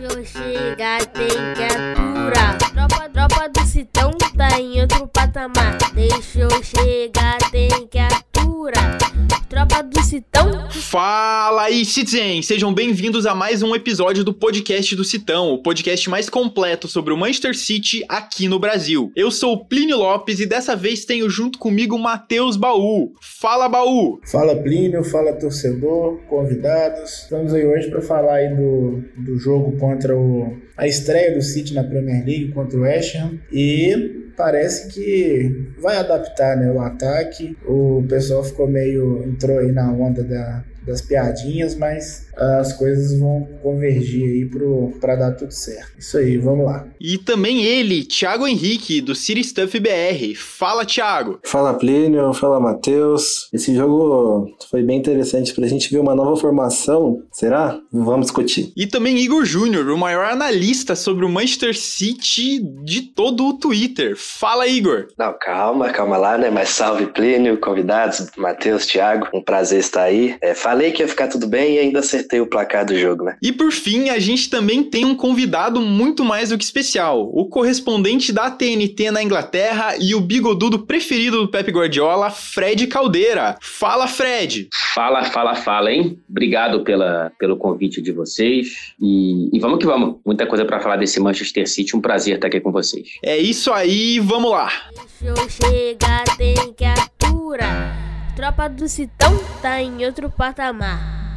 Deixa eu chegar, tem que aturar. Tropa, tropa do Citão tá em outro patamar. Deixa eu chegar, tem que aturar. Citão. Fala aí, Citizen! Sejam bem-vindos a mais um episódio do podcast do Citão, o podcast mais completo sobre o Manchester City aqui no Brasil. Eu sou o Plínio Lopes e dessa vez tenho junto comigo o Matheus Baú. Fala, Baú! Fala Plínio, fala torcedor, convidados. Estamos aí hoje para falar aí do, do jogo contra o a estreia do City na Premier League contra o West Ham e parece que vai adaptar né, o ataque. O pessoal ficou meio. entrou aí na onda da, das piadinhas, mas as coisas vão convergir aí pro, pra dar tudo certo. Isso aí, vamos lá. E também ele, Thiago Henrique, do City Stuff BR. Fala, Thiago! Fala, Plínio. Fala, Matheus. Esse jogo foi bem interessante pra gente ver uma nova formação. Será? Vamos discutir. E também Igor Júnior, o maior analista sobre o Manchester City de todo o Twitter. Fala, Igor! Não, calma, calma lá, né? Mas salve, Plínio, convidados, Matheus, Thiago. Um prazer estar aí. É, falei que ia ficar tudo bem e ainda acertei o placar do jogo, né? E por fim, a gente também tem um convidado muito mais do que especial, o correspondente da TNT na Inglaterra e o bigodudo preferido do Pep Guardiola, Fred Caldeira. Fala, Fred! Fala, fala, fala, hein? Obrigado pela, pelo convite de vocês e, e vamos que vamos. Muita coisa para falar desse Manchester City, um prazer estar aqui com vocês. É isso aí, vamos lá! Deixa eu chegar, tem que aturar. Tropa do Citão tá em outro patamar.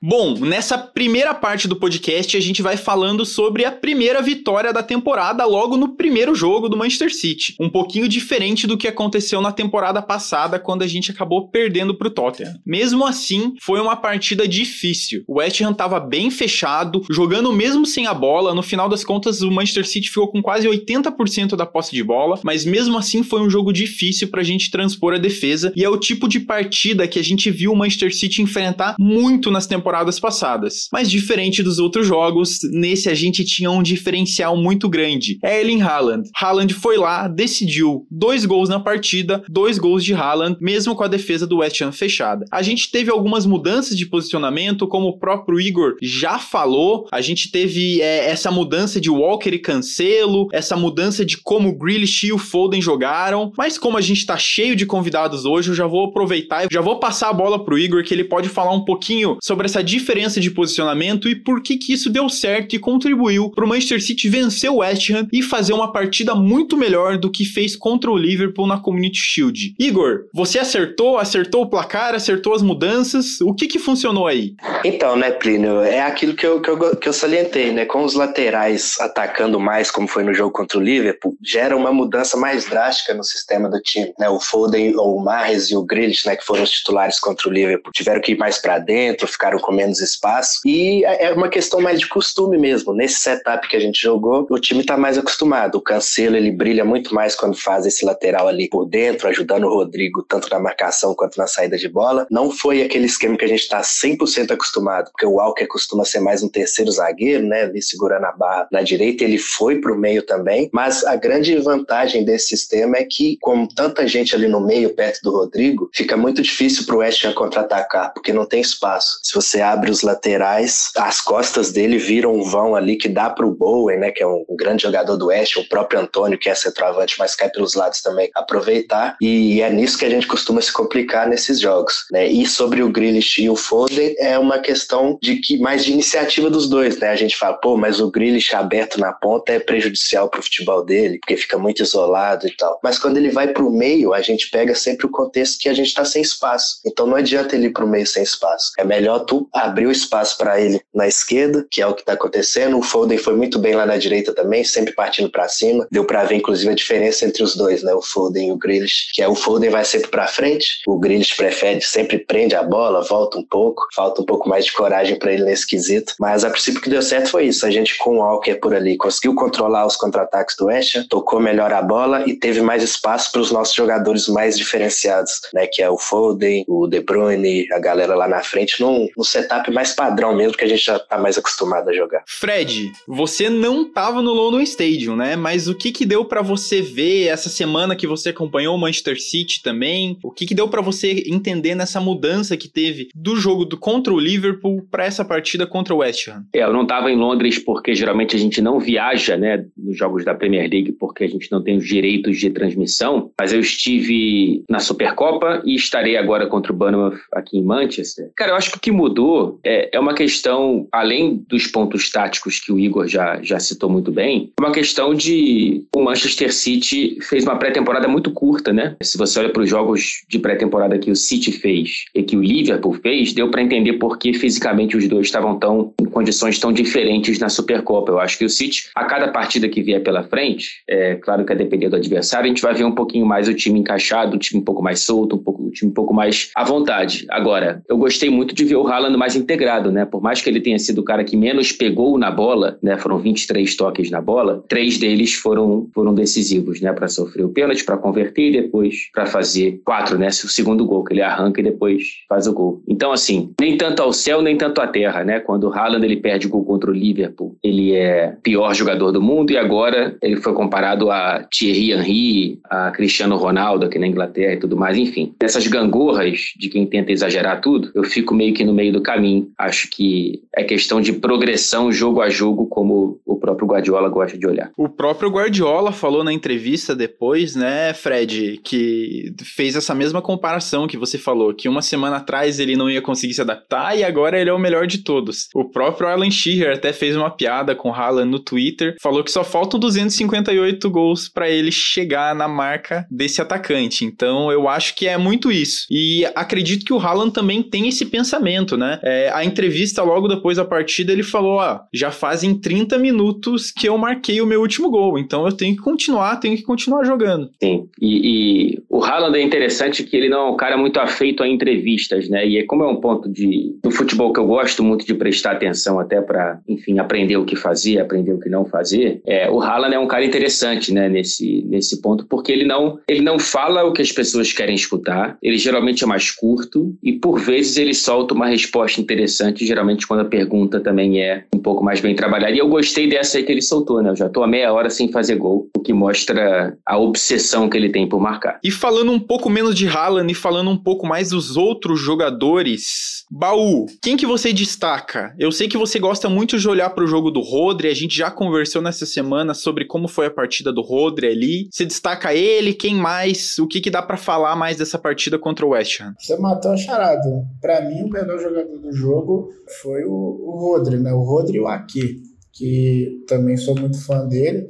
Bom, nessa primeira parte do podcast a gente vai falando sobre a primeira vitória da temporada logo no primeiro jogo do Manchester City. Um pouquinho diferente do que aconteceu na temporada passada quando a gente acabou perdendo pro Tottenham. Mesmo assim, foi uma partida difícil. O West Ham tava bem fechado, jogando mesmo sem a bola. No final das contas, o Manchester City ficou com quase 80% da posse de bola, mas mesmo assim foi um jogo difícil pra gente transpor a defesa e é o tipo de partida que a gente viu o Manchester City enfrentar muito nas temporadas temporadas passadas. Mas diferente dos outros jogos, nesse a gente tinha um diferencial muito grande. Erling Haaland. Haaland foi lá, decidiu dois gols na partida, dois gols de Haaland, mesmo com a defesa do West Ham fechada. A gente teve algumas mudanças de posicionamento, como o próprio Igor já falou. A gente teve é, essa mudança de Walker e Cancelo, essa mudança de como o Grealish e o Foden jogaram. Mas como a gente tá cheio de convidados hoje, eu já vou aproveitar e já vou passar a bola pro Igor, que ele pode falar um pouquinho sobre essa essa diferença de posicionamento e por que que isso deu certo e contribuiu para o Manchester City vencer o West Ham e fazer uma partida muito melhor do que fez contra o Liverpool na Community Shield. Igor, você acertou, acertou o placar, acertou as mudanças, o que que funcionou aí? Então, né, Plínio, é aquilo que eu, que eu, que eu salientei, né, com os laterais atacando mais, como foi no jogo contra o Liverpool, gera uma mudança mais drástica no sistema do time, né, o Foden, o Mahrez e o Grealish, né, que foram os titulares contra o Liverpool, tiveram que ir mais para dentro, ficaram com menos espaço. E é, é uma questão mais de costume mesmo. Nesse setup que a gente jogou, o time está mais acostumado. O Cancelo ele brilha muito mais quando faz esse lateral ali por dentro, ajudando o Rodrigo tanto na marcação quanto na saída de bola. Não foi aquele esquema que a gente está 100% acostumado, porque o Walker costuma ser mais um terceiro zagueiro, né, ali segurando a barra na direita. Ele foi para o meio também, mas a grande vantagem desse sistema é que, com tanta gente ali no meio, perto do Rodrigo, fica muito difícil para o West contra-atacar, porque não tem espaço. Se você abre os laterais, as costas dele viram um vão ali que dá para o Bowen, né, que é um, grande jogador do Oeste, o próprio Antônio, que é centroavante, mas cai pelos lados também, aproveitar. E é nisso que a gente costuma se complicar nesses jogos. Né? E sobre o Grealish e o Foden, é uma questão de que mais de iniciativa dos dois. Né? A gente fala, pô, mas o Grealish aberto na ponta é prejudicial para o futebol dele, porque fica muito isolado e tal. Mas quando ele vai para o meio, a gente pega sempre o contexto que a gente está sem espaço. Então não adianta ele ir para o meio sem espaço. É melhor tu abriu espaço para ele na esquerda, que é o que está acontecendo. O Foden foi muito bem lá na direita também, sempre partindo para cima. Deu para ver, inclusive, a diferença entre os dois, né? O Foden e o Grealish, que é o Foden vai sempre para frente, o Grealish prefere, sempre prende a bola, volta um pouco, falta um pouco mais de coragem para ele nesse quesito. Mas a princípio que deu certo foi isso. A gente com o Walker por ali conseguiu controlar os contra-ataques do West tocou melhor a bola e teve mais espaço para os nossos jogadores mais diferenciados, né? Que é o Foden, o De Bruyne, a galera lá na frente, não, não se setup mais padrão mesmo, que a gente já tá mais acostumado a jogar. Fred, você não tava no London Stadium, né? Mas o que que deu para você ver essa semana que você acompanhou o Manchester City também? O que que deu para você entender nessa mudança que teve do jogo do, contra o Liverpool para essa partida contra o West Ham? É, eu não tava em Londres porque geralmente a gente não viaja, né, nos jogos da Premier League porque a gente não tem os direitos de transmissão, mas eu estive na Supercopa e estarei agora contra o Bournemouth aqui em Manchester. Cara, eu acho que o que mudou é, é uma questão, além dos pontos táticos que o Igor já, já citou muito bem, uma questão de o Manchester City fez uma pré-temporada muito curta, né? Se você olha para os jogos de pré-temporada que o City fez e que o Liverpool fez, deu para entender por que fisicamente os dois estavam tão em condições tão diferentes na Supercopa. Eu acho que o City, a cada partida que vier pela frente, é claro que a depender do adversário, a gente vai ver um pouquinho mais o time encaixado, o time um pouco mais solto, um pouco, o time um pouco mais à vontade. Agora, eu gostei muito de ver o Haaland mais integrado, né? Por mais que ele tenha sido o cara que menos pegou na bola, né? Foram 23 toques na bola, três deles foram, foram decisivos, né? Para sofrer o pênalti, para converter e depois para fazer quatro, né? O segundo gol, que ele arranca e depois faz o gol. Então, assim, nem tanto ao céu, nem tanto à terra, né? Quando o Haaland ele perde o gol contra o Liverpool, ele é pior jogador do mundo e agora ele foi comparado a Thierry Henry, a Cristiano Ronaldo aqui na Inglaterra e tudo mais, enfim. Essas gangorras de quem tenta exagerar tudo, eu fico meio que no meio do caminho. Acho que é questão de progressão jogo a jogo, como o próprio Guardiola gosta de olhar. O próprio Guardiola falou na entrevista depois, né, Fred, que fez essa mesma comparação que você falou, que uma semana atrás ele não ia conseguir se adaptar e agora ele é o melhor de todos. O próprio Alan Shearer até fez uma piada com o Haaland no Twitter, falou que só faltam 258 gols para ele chegar na marca desse atacante. Então eu acho que é muito isso. E acredito que o Haaland também tem esse pensamento, né? É, a entrevista logo depois da partida ele falou: ó, já fazem 30 minutos que eu marquei o meu último gol, então eu tenho que continuar, tenho que continuar jogando. Sim, e, e o Haaland é interessante que ele não é um cara muito afeito a entrevistas, né? E é como é um ponto de, do futebol que eu gosto muito de prestar atenção até para, enfim, aprender o que fazer, aprender o que não fazer. É, o Haaland é um cara interessante, né? Nesse, nesse ponto, porque ele não, ele não fala o que as pessoas querem escutar. Ele geralmente é mais curto e por vezes ele solta uma resposta interessante, geralmente quando a pergunta também é um pouco mais bem trabalhada. E eu gostei dessa aí que ele soltou, né? Eu já tô há meia hora sem fazer gol, o que mostra a obsessão que ele tem por marcar. E falando um pouco menos de Haaland e falando um pouco mais dos outros jogadores, Baú, quem que você destaca? Eu sei que você gosta muito de olhar para o jogo do Rodri, a gente já conversou nessa semana sobre como foi a partida do Rodri ali. Você destaca ele, quem mais? O que que dá para falar mais dessa partida contra o West Ham? Você matou a charada. Para mim, o melhor jogador do jogo foi o, o Rodri, né? O Rodri e o Aki, que também sou muito fã dele.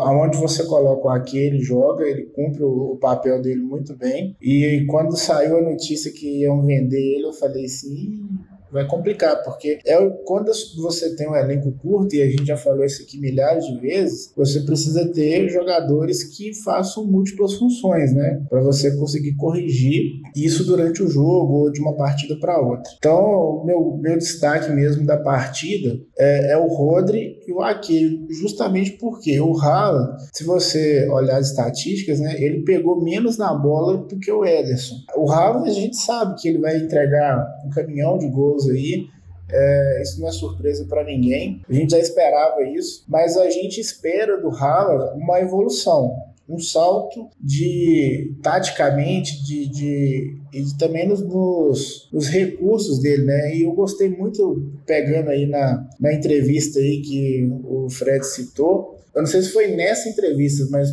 Aonde você coloca o Aki, ele joga, ele cumpre o, papel dele muito bem. E quando saiu a notícia que iam vender ele, eu falei assim, vai complicar, porque é quando você tem um elenco curto, e a gente já falou isso aqui milhares de vezes, você precisa ter jogadores que façam múltiplas funções, né? Para você conseguir corrigir isso durante o jogo ou de uma partida para outra. Então, meu, meu destaque mesmo da partida é, é o Rodri e o Ake, justamente porque o Haaland, se você olhar as estatísticas, né, ele pegou menos na bola do que o Ederson. O Haaland, a gente sabe que ele vai entregar um caminhão de gols aí. É, isso não é surpresa para ninguém. A gente já esperava isso, mas a gente espera do Haaland uma evolução, um salto de taticamente, de, de e também nos, nos, nos, recursos dele, né? E eu gostei muito pegando aí na, na entrevista aí que o Fred citou. Eu não sei se foi nessa entrevista, mas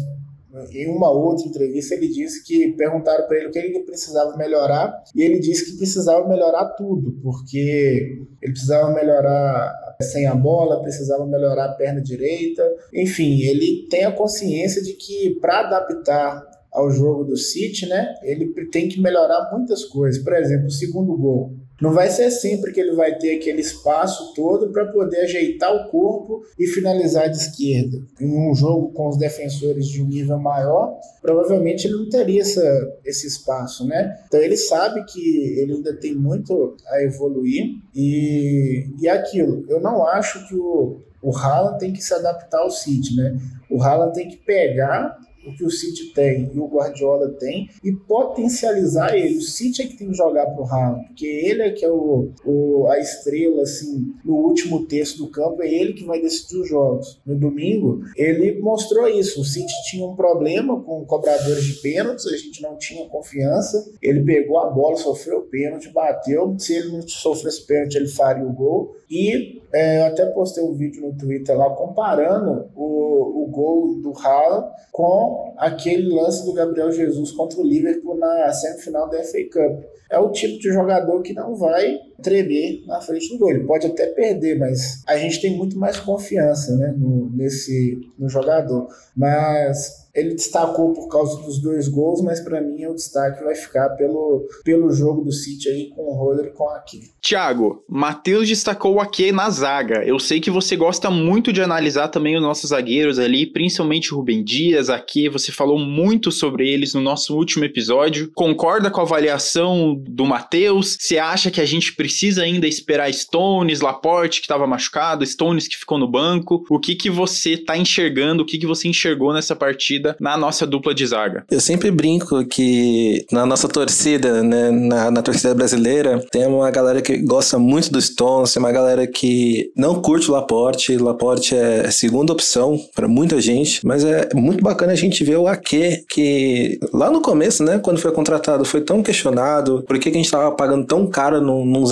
em uma outra entrevista, ele disse que perguntaram para ele o que ele precisava melhorar, e ele disse que precisava melhorar tudo, porque ele precisava melhorar sem a bola, precisava melhorar a perna direita. Enfim, ele tem a consciência de que para adaptar ao jogo do City, né, ele tem que melhorar muitas coisas. Por exemplo, o segundo gol. Não vai ser sempre que ele vai ter aquele espaço todo para poder ajeitar o corpo e finalizar de esquerda. Em um jogo com os defensores de um nível maior, provavelmente ele não teria essa, esse espaço, né? Então ele sabe que ele ainda tem muito a evoluir e, e aquilo. Eu não acho que o, o Haaland tem que se adaptar ao City, né? O Haaland tem que pegar o que o City tem e o Guardiola tem e potencializar ele. O City é que tem que jogar pro Haaland, porque ele é que é o, o, a estrela, assim, no último terço do campo, é ele que vai decidir os jogos. No domingo, ele mostrou isso. O City tinha um problema com cobradores de pênaltis, a gente não tinha confiança. Ele pegou a bola, sofreu o pênalti, bateu. Se ele não sofresse pênalti, ele faria o gol. E é, eu até postei um vídeo no Twitter lá comparando o, o gol do Haaland com aquele lance do Gabriel Jesus contra o Liverpool na semifinal da FA Cup. É o tipo de jogador que não vai tremer na frente do gol. Ele pode até perder, mas a gente tem muito mais confiança né, no, nesse, no jogador. Mas ele destacou por causa dos dois gols, mas para mim o destaque vai ficar pelo, pelo jogo do City aí com o Roder e com o Ake. Thiago, Matheus destacou o Ake na zaga. Eu sei que você gosta muito de analisar também os nossos zagueiros ali, principalmente o Rubem Dias, Ake, você falou muito sobre eles no nosso último episódio. Concorda com a avaliação do Matheus? Você acha que a gente precisa ainda esperar Stones, Laporte que estava machucado, Stones que ficou no banco? O que que você tá enxergando, o que que você enxergou nessa partida na nossa dupla de zaga. Eu sempre brinco que na nossa torcida, né, na, na torcida brasileira, tem uma galera que gosta muito do Stones, tem uma galera que não curte o Laporte. Laporte é segunda opção para muita gente, mas é muito bacana a gente ver o Ake, que lá no começo, né, quando foi contratado, foi tão questionado, por que, que a gente tava pagando tão caro num, num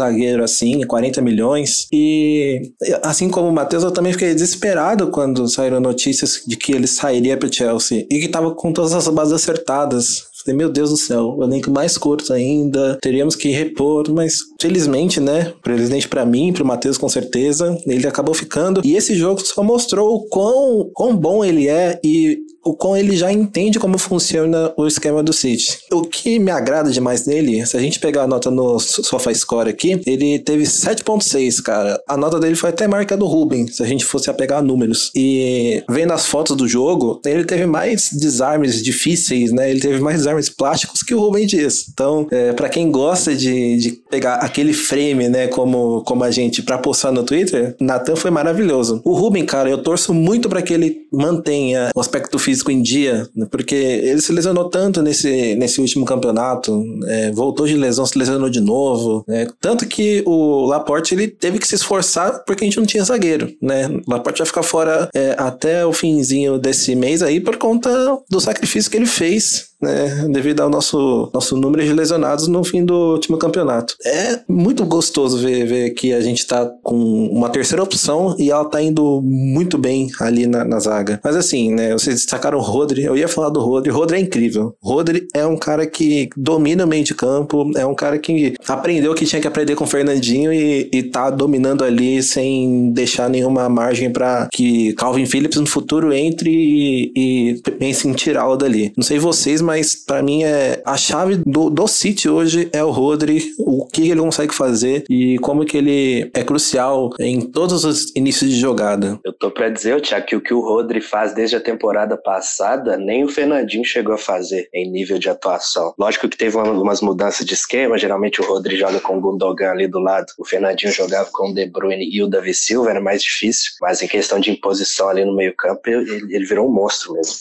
assim, 40 milhões? E assim como o Matheus, eu também fiquei desesperado quando saíram notícias de que ele sairia para Chelsea e que tava com todas as bases acertadas. Meu Deus do céu, o elenco mais curto ainda, teríamos que repor, mas felizmente, né, felizmente para mim, pro Matheus com certeza, ele acabou ficando. E esse jogo só mostrou o quão, quão bom ele é e o quão ele já entende como funciona o esquema do City. O que me agrada demais nele, se a gente pegar a nota no SofaScore aqui, ele teve 7.6, cara. A nota dele foi até marca do Ruben, se a gente fosse apegar números. E vendo as fotos do jogo, ele teve mais desarmes difíceis, né? Ele teve mais desarmes plásticos que o Ruben Dias. Então, é, para quem gosta de, de pegar aquele frame, né, como, como a gente, pra postar no Twitter, Nathan foi maravilhoso. O Ruben, cara, eu torço muito para que ele mantenha o aspecto físico físico em dia, né? porque ele se lesionou tanto nesse, nesse último campeonato, é, voltou de lesão, se lesionou de novo, né? tanto que o Laporte ele teve que se esforçar porque a gente não tinha zagueiro, né? O Laporte vai ficar fora é, até o finzinho desse mês aí por conta do sacrifício que ele fez né, devido ao nosso, nosso número de lesionados no fim do último campeonato. É muito gostoso ver, ver que a gente tá com uma terceira opção e ela tá indo muito bem ali na, na zaga. Mas assim, né, vocês destacaram o Rodri, eu ia falar do Rodri, o Rodri é incrível. Rodri é um cara que domina o meio de campo, é um cara que aprendeu o que tinha que aprender com o Fernandinho e, e tá dominando ali sem deixar nenhuma margem para que Calvin Phillips no futuro entre e, e pense em tirá-lo dali. Não sei vocês, mas mas para mim é a chave do, do City hoje é o Rodri, o que ele consegue fazer e como que ele é crucial em todos os inícios de jogada. Eu tô para dizer, Tiago, que o que o Rodri faz desde a temporada passada, nem o Fernandinho chegou a fazer em nível de atuação. Lógico que teve umas mudanças de esquema, geralmente o Rodri joga com o Gundogan ali do lado, o Fernandinho jogava com o De Bruyne e o Davi Silva, era mais difícil, mas em questão de imposição ali no meio campo, ele, ele virou um monstro mesmo.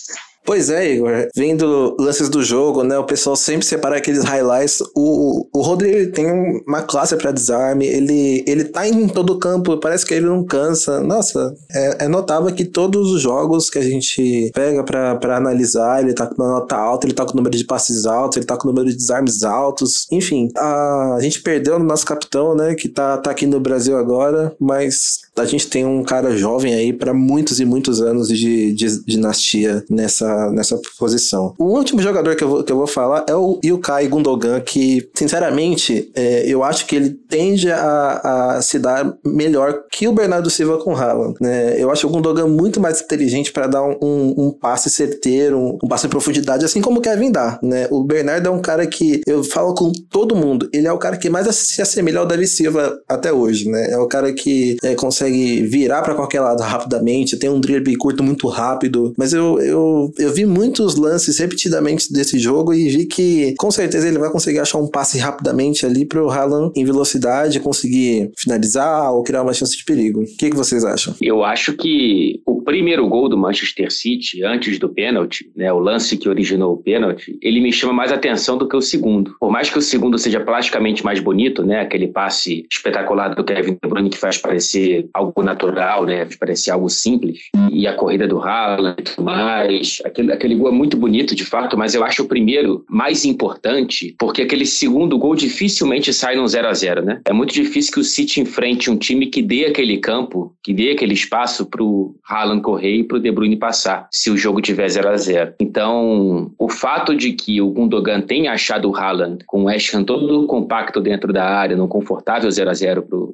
Pois é, Igor. Vendo lances do jogo, né? O pessoal sempre separa aqueles highlights. O, o Rodrigo tem uma classe para desarme. Ele, ele tá em todo campo. Parece que ele não cansa. Nossa, é, é notável que todos os jogos que a gente pega para analisar, ele tá com uma nota alta, ele tá com o número de passes altos, ele tá com o número de desarmes altos. Enfim, a, a gente perdeu o nosso capitão, né? Que tá, tá aqui no Brasil agora, mas a gente tem um cara jovem aí para muitos e muitos anos de, de, dinastia nessa, nessa posição. O último jogador que eu, vou, que eu vou falar é o Yukai Gundogan, que, sinceramente, é, eu acho que ele tende a, a se dar melhor que o Bernardo Silva com o Haaland. Né? Eu acho o Gundogan muito mais inteligente para dar um, um, um, passe certeiro, um, um, passe em profundidade, assim como o Kevin dá. Né? O Bernardo é um cara que eu falo com todo mundo, ele é o cara que mais se assemelha ao Davi Silva até hoje. Né? É o cara que é, consegue virar para qualquer lado rapidamente, tem um drible curto muito rápido. Mas eu, eu vi muitos lances repetidamente desse jogo e vi que com certeza ele vai conseguir achar um passe rapidamente ali pro Haaland em velocidade conseguir finalizar ou criar uma chance de perigo. O que, que vocês acham? Eu acho que o primeiro gol do Manchester City, antes do pênalti, né, o lance que originou o pênalti, ele me chama mais atenção do que o segundo. Por mais que o segundo seja plasticamente mais bonito, né, aquele passe espetacular do Kevin De Bruyne que faz parecer algo natural, né, parecer algo simples, e a corrida do Haaland e tudo mais, aquele, aquele gol é muito bonito de fato, mas eu acho o primeiro mais importante, porque aquele segundo gol dificilmente sai num 0 a 0 né? É muito difícil que o City enfrente um time que dê aquele campo, que dê aquele espaço para o Haaland correr e para o De Bruyne passar, se o jogo tiver 0 a 0 Então, o fato de que o Gundogan tenha achado o Haaland com o Ham todo compacto dentro da área, num confortável 0 a 0 para o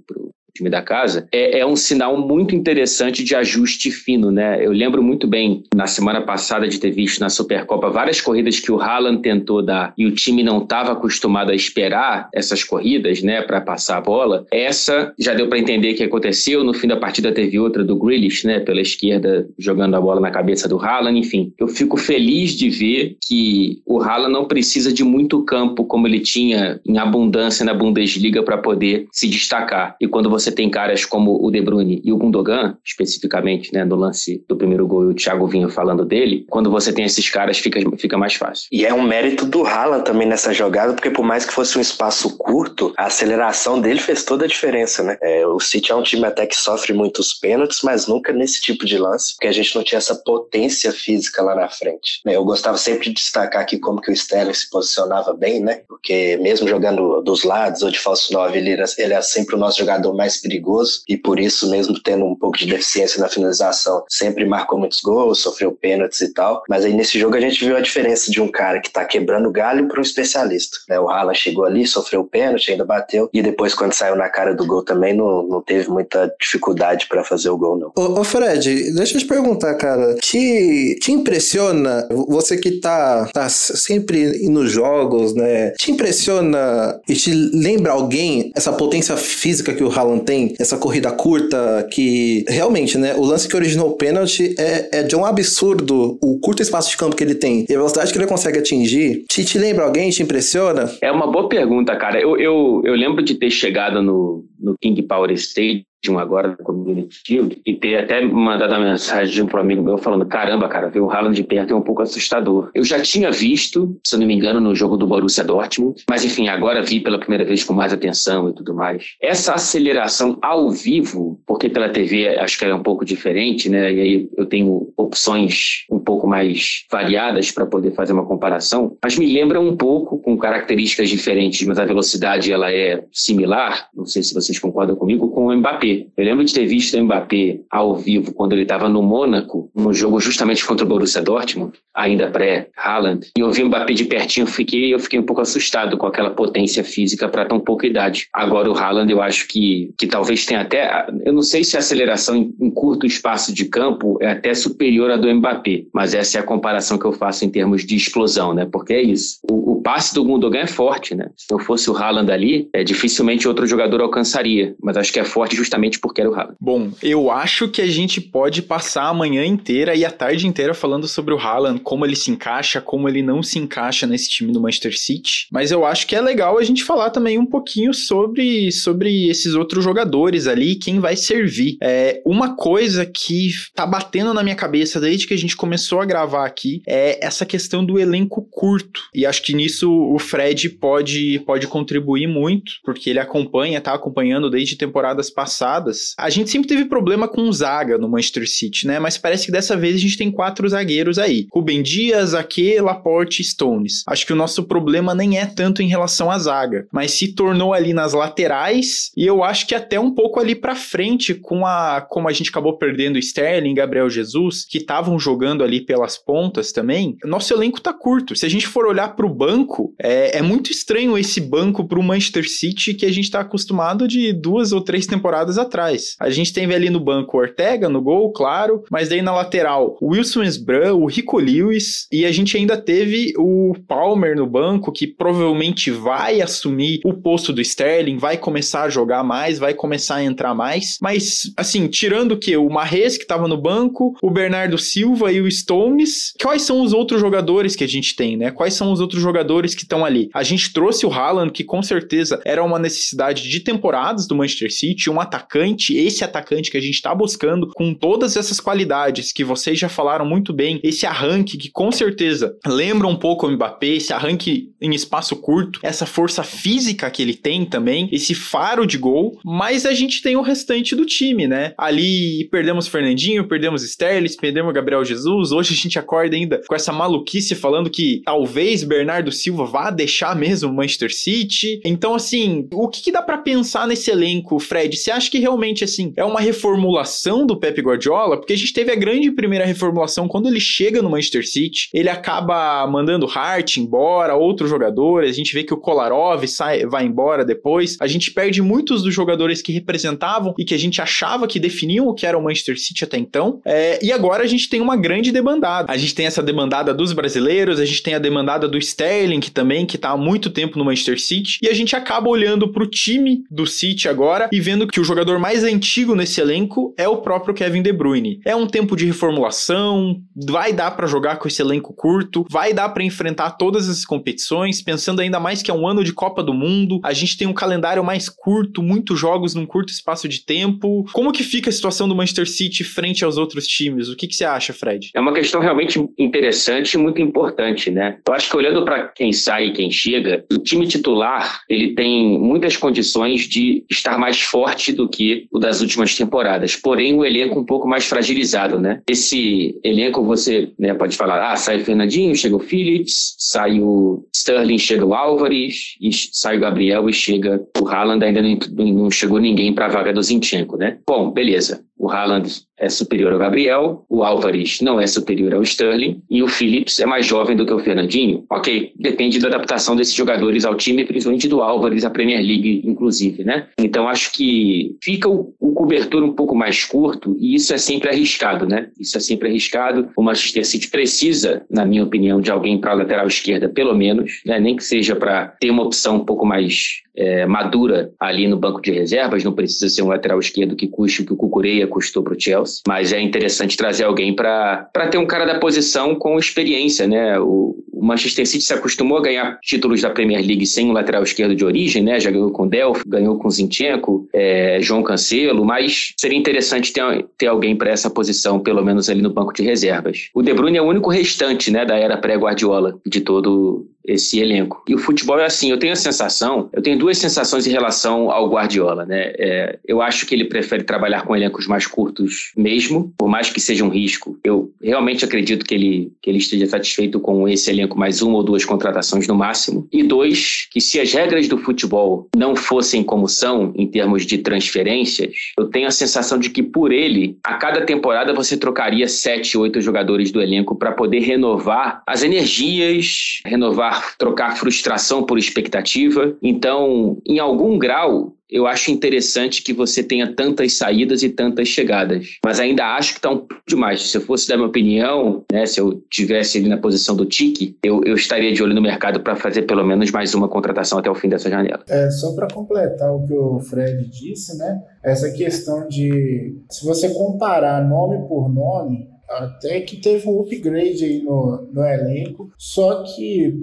time da casa, é, é, um sinal muito interessante de ajuste fino, né? Eu lembro muito bem, na semana passada, de ter visto na Supercopa várias corridas que o Haaland tentou dar e o time não estava acostumado a esperar essas corridas, né, para passar a bola. Essa já deu para entender que aconteceu. No fim da partida teve outra do Grealish, né, pela esquerda, jogando a bola na cabeça do Haaland. Enfim, eu fico feliz de ver que o Haaland não precisa de muito campo como ele tinha em abundância na Bundesliga para poder se destacar. E quando você você tem caras como o De Bruyne e o Gundogan, especificamente, né, no lance do primeiro gol, o Thiago vinha falando dele, quando você tem esses caras fica, fica mais fácil. E é um mérito do Haaland também nessa jogada, porque por mais que fosse um espaço curto, a aceleração dele fez toda a diferença, né? É, o City é um time até que sofre muitos pênaltis, mas nunca nesse tipo de lance, porque a gente não tinha essa potência física lá na frente. Eu gostava sempre de destacar aqui como que o Sterling se posicionava bem, né? Porque mesmo jogando dos lados ou de falso 9, ele era, ele era sempre o nosso jogador mais perigoso e por isso mesmo tendo um pouco de deficiência na finalização, sempre marcou muitos gols, sofreu pênaltis e tal. Mas aí nesse jogo a gente viu a diferença de um cara que tá quebrando galho para um especialista. Né? O Haaland chegou ali, sofreu pênalti, ainda bateu e depois quando saiu na cara do gol também não, não teve muita dificuldade para fazer o gol não. Ô, ô, Fred, deixa eu te perguntar, cara, te, te impressiona você que tá, tá sempre nos jogos, né? Te impressiona e te lembra alguém essa potência física que o Haaland tem essa corrida curta que realmente, né? O lance que originou o pênalti é, é de um absurdo o curto espaço de campo que ele tem e a velocidade que ele consegue atingir. Te, te lembra alguém? Te impressiona? É uma boa pergunta, cara. Eu, eu, eu lembro de ter chegado no, no King Power State de um agora da Community Shield e ter até mandado uma mensagem para um amigo meu falando: caramba, cara, ver o Haaland de perto é um pouco assustador. Eu já tinha visto, se não me engano, no jogo do Borussia Dortmund, mas enfim, agora vi pela primeira vez com mais atenção e tudo mais. Essa aceleração ao vivo, porque pela TV acho que é um pouco diferente, né? E aí eu tenho opções um pouco mais variadas para poder fazer uma comparação, mas me lembra um pouco com características diferentes, mas a velocidade ela é similar, não sei se vocês concordam comigo, com o Mbappé. Eu lembro de ter visto o Mbappé ao vivo quando ele estava no Mônaco, no jogo justamente contra o Borussia Dortmund, ainda pré-Haaland. E eu vi o Mbappé de pertinho, eu fiquei, eu fiquei um pouco assustado com aquela potência física para tão pouca idade. Agora o Haaland, eu acho que, que talvez tenha até. Eu não sei se a aceleração em, em curto espaço de campo é até superior à do Mbappé, mas essa é a comparação que eu faço em termos de explosão, né? Porque é isso. O, o passe do Gundogan é forte, né? Se não fosse o Haaland ali, é, dificilmente outro jogador alcançaria, mas acho que é forte justamente justamente porque era o Haaland. Bom, eu acho que a gente pode passar a manhã inteira e a tarde inteira falando sobre o Haaland, como ele se encaixa, como ele não se encaixa nesse time do Manchester City. Mas eu acho que é legal a gente falar também um pouquinho sobre, sobre esses outros jogadores ali, quem vai servir. É, uma coisa que tá batendo na minha cabeça desde que a gente começou a gravar aqui é essa questão do elenco curto. E acho que nisso o Fred pode, pode contribuir muito, porque ele acompanha, tá acompanhando desde temporadas passadas passadas, a gente sempre teve problema com zaga no Manchester City, né? Mas parece que dessa vez a gente tem quatro zagueiros aí. Rubem Dias, Ake, Laporte e Stones. Acho que o nosso problema nem é tanto em relação à zaga, mas se tornou ali nas laterais e eu acho que até um pouco ali para frente com a como a gente acabou perdendo Sterling, Gabriel Jesus, que estavam jogando ali pelas pontas também. Nosso elenco tá curto. Se a gente for olhar para o banco, é, é muito estranho esse banco para o Manchester City que a gente está acostumado de duas ou três temporadas atrás. A gente teve ali no banco o Ortega no gol, claro, mas daí na lateral o Wilson Sbran, o Rico Lewis e a gente ainda teve o Palmer no banco que provavelmente vai assumir o posto do Sterling, vai começar a jogar mais, vai começar a entrar mais, mas assim, tirando que o Marres que estava no banco, o Bernardo Silva e o Stones, quais são os outros jogadores que a gente tem, né? Quais são os outros jogadores que estão ali? A gente trouxe o Haaland, que com certeza era uma necessidade de temporadas do Manchester City, um atacante, esse atacante que a gente está buscando, com todas essas qualidades que vocês já falaram muito bem, esse arranque que com certeza lembra um pouco o Mbappé, esse arranque em espaço curto, essa força física que ele tem também, esse faro de gol, mas a gente tem o restante do time, né? Ali perdemos Fernandinho, perdemos Sterling, perdemos Gabriel Jesus, hoje a gente acorda ainda com essa maluquice falando que talvez Bernardo Silva vá deixar mesmo o Manchester City. Então, assim, o que, que dá para pensar nesse elenco, Fred? Você acha que realmente, assim, é uma reformulação do Pep Guardiola? Porque a gente teve a grande primeira reformulação quando ele chega no Manchester City, ele acaba mandando Hart embora, outros jogadores, a gente vê que o Kolarov sai, vai embora depois, a gente perde muitos dos jogadores que representavam e que a gente achava que definiam o que era o Manchester City até então, é, e agora a gente tem uma grande demandada. A gente tem essa demandada dos brasileiros, a gente tem a demandada do Sterling, que também, que tá há muito tempo no Manchester City, e a gente acaba olhando pro time do City agora e vendo que o jogador mais antigo nesse elenco é o próprio Kevin De Bruyne. É um tempo de reformulação, vai dar para jogar com esse elenco curto, vai dar para enfrentar todas as competições, pensando ainda mais que é um ano de Copa do Mundo, a gente tem um calendário mais curto, muitos jogos num curto espaço de tempo. Como que fica a situação do Manchester City frente aos outros times? O que, que você acha, Fred? É uma questão realmente interessante e muito importante, né? Eu acho que olhando para quem sai e quem chega, o time titular ele tem muitas condições de estar mais forte do que o das últimas temporadas. Porém, o elenco um pouco mais fragilizado, né? Esse elenco você né, pode falar, ah, sai o Fernandinho, chega o Phillips, sai o Sterling, chega o Álvares, e sai o Gabriel e chega o Haaland, ainda não, não chegou ninguém para a vaga do Zinchenko, né? Bom, beleza. O Haaland é superior ao Gabriel, o Álvares não é superior ao Sterling e o Phillips é mais jovem do que o Fernandinho. Ok, depende da adaptação desses jogadores ao time, principalmente do Álvares, à Premier League, inclusive, né? Então acho que fica o, o cobertor um pouco mais curto e isso é sempre arriscado, né? Isso é sempre arriscado. O Manchester City precisa, na minha opinião, de alguém para a lateral esquerda, pelo menos, né? nem que seja para ter uma opção um pouco mais é, madura ali no banco de reservas, não precisa ser um lateral esquerdo que custe o que o Cucureia custou para o Chelsea, mas é interessante trazer alguém para ter um cara da posição com experiência, né? O, o, Manchester City se acostumou a ganhar títulos da Premier League sem um lateral esquerdo de origem, né? Já ganhou com Delphi, ganhou com Zinchenko, é, João Cancelo, mas seria interessante ter, ter alguém para essa posição, pelo menos ali no banco de reservas. O De Bruyne é o único restante, né, da era pré-Guardiola de todo esse elenco. E o futebol é assim, eu tenho a sensação, eu tenho duas sensações em relação ao Guardiola, né? É, eu acho que ele prefere trabalhar com elencos mais curtos mesmo, por mais que seja um risco. Eu realmente acredito que ele, que ele esteja satisfeito com esse elenco mais uma ou duas contratações no máximo. E dois, que se as regras do futebol não fossem como são em termos de transferências, eu tenho a sensação de que por ele, a cada temporada você trocaria sete, oito jogadores do elenco para poder renovar as energias, renovar trocar frustração por expectativa. Então, em algum grau, eu acho interessante que você tenha tantas saídas e tantas chegadas. Mas ainda acho que está um pouco demais. Se eu fosse dar minha opinião, né, se eu tivesse ali na posição do Tiki, eu, eu estaria de olho no mercado para fazer pelo menos mais uma contratação até o fim dessa janela. É, só para completar o que o Fred disse, né? Essa questão de se você comparar nome por nome, até que teve um upgrade aí no, no elenco, só que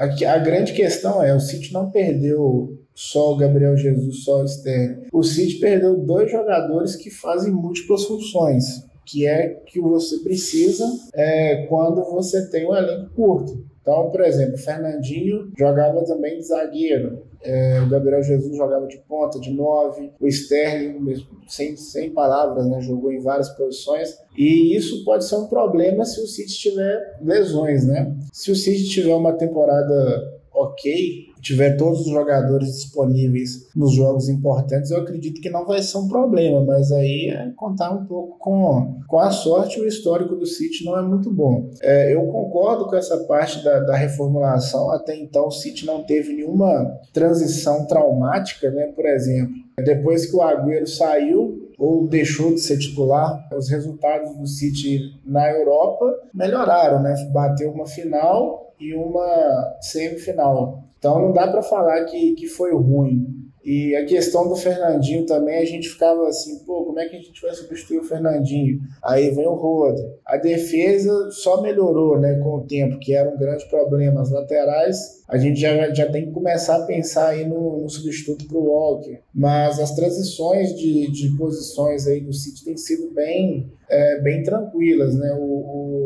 a, a grande questão é, o City não perdeu só o Gabriel Jesus, só o Sterling. O City perdeu dois jogadores que fazem múltiplas funções, que é que você precisa é, quando você tem um elenco curto. Então, por exemplo, Fernandinho jogava também de zagueiro, é, o Gabriel Jesus jogava de ponta, de nove, o Sterling, sem, sem palavras, né, jogou em várias posições. E isso pode ser um problema se o City tiver lesões, né? Se o City tiver uma temporada ok, tiver todos os jogadores disponíveis nos jogos importantes, eu acredito que não vai ser um problema, mas aí é contar um pouco com, com a sorte, o histórico do City não é muito bom. É, eu concordo com essa parte da, da reformulação, até então o City não teve nenhuma transição traumática, né? por exemplo, depois que o Agüero saiu, ou deixou de ser titular, os resultados do City na Europa melhoraram, né? Bateu uma final e uma semifinal. Então não dá para falar que, que foi ruim. E a questão do Fernandinho também, a gente ficava assim, pô, como é que a gente vai substituir o Fernandinho? Aí vem o Roda. A defesa só melhorou né, com o tempo, que era um grande problema. As laterais, a gente já, já tem que começar a pensar aí no, no substituto para o Walker. Mas as transições de, de posições aí do City têm sido bem, é, bem tranquilas, né? O, o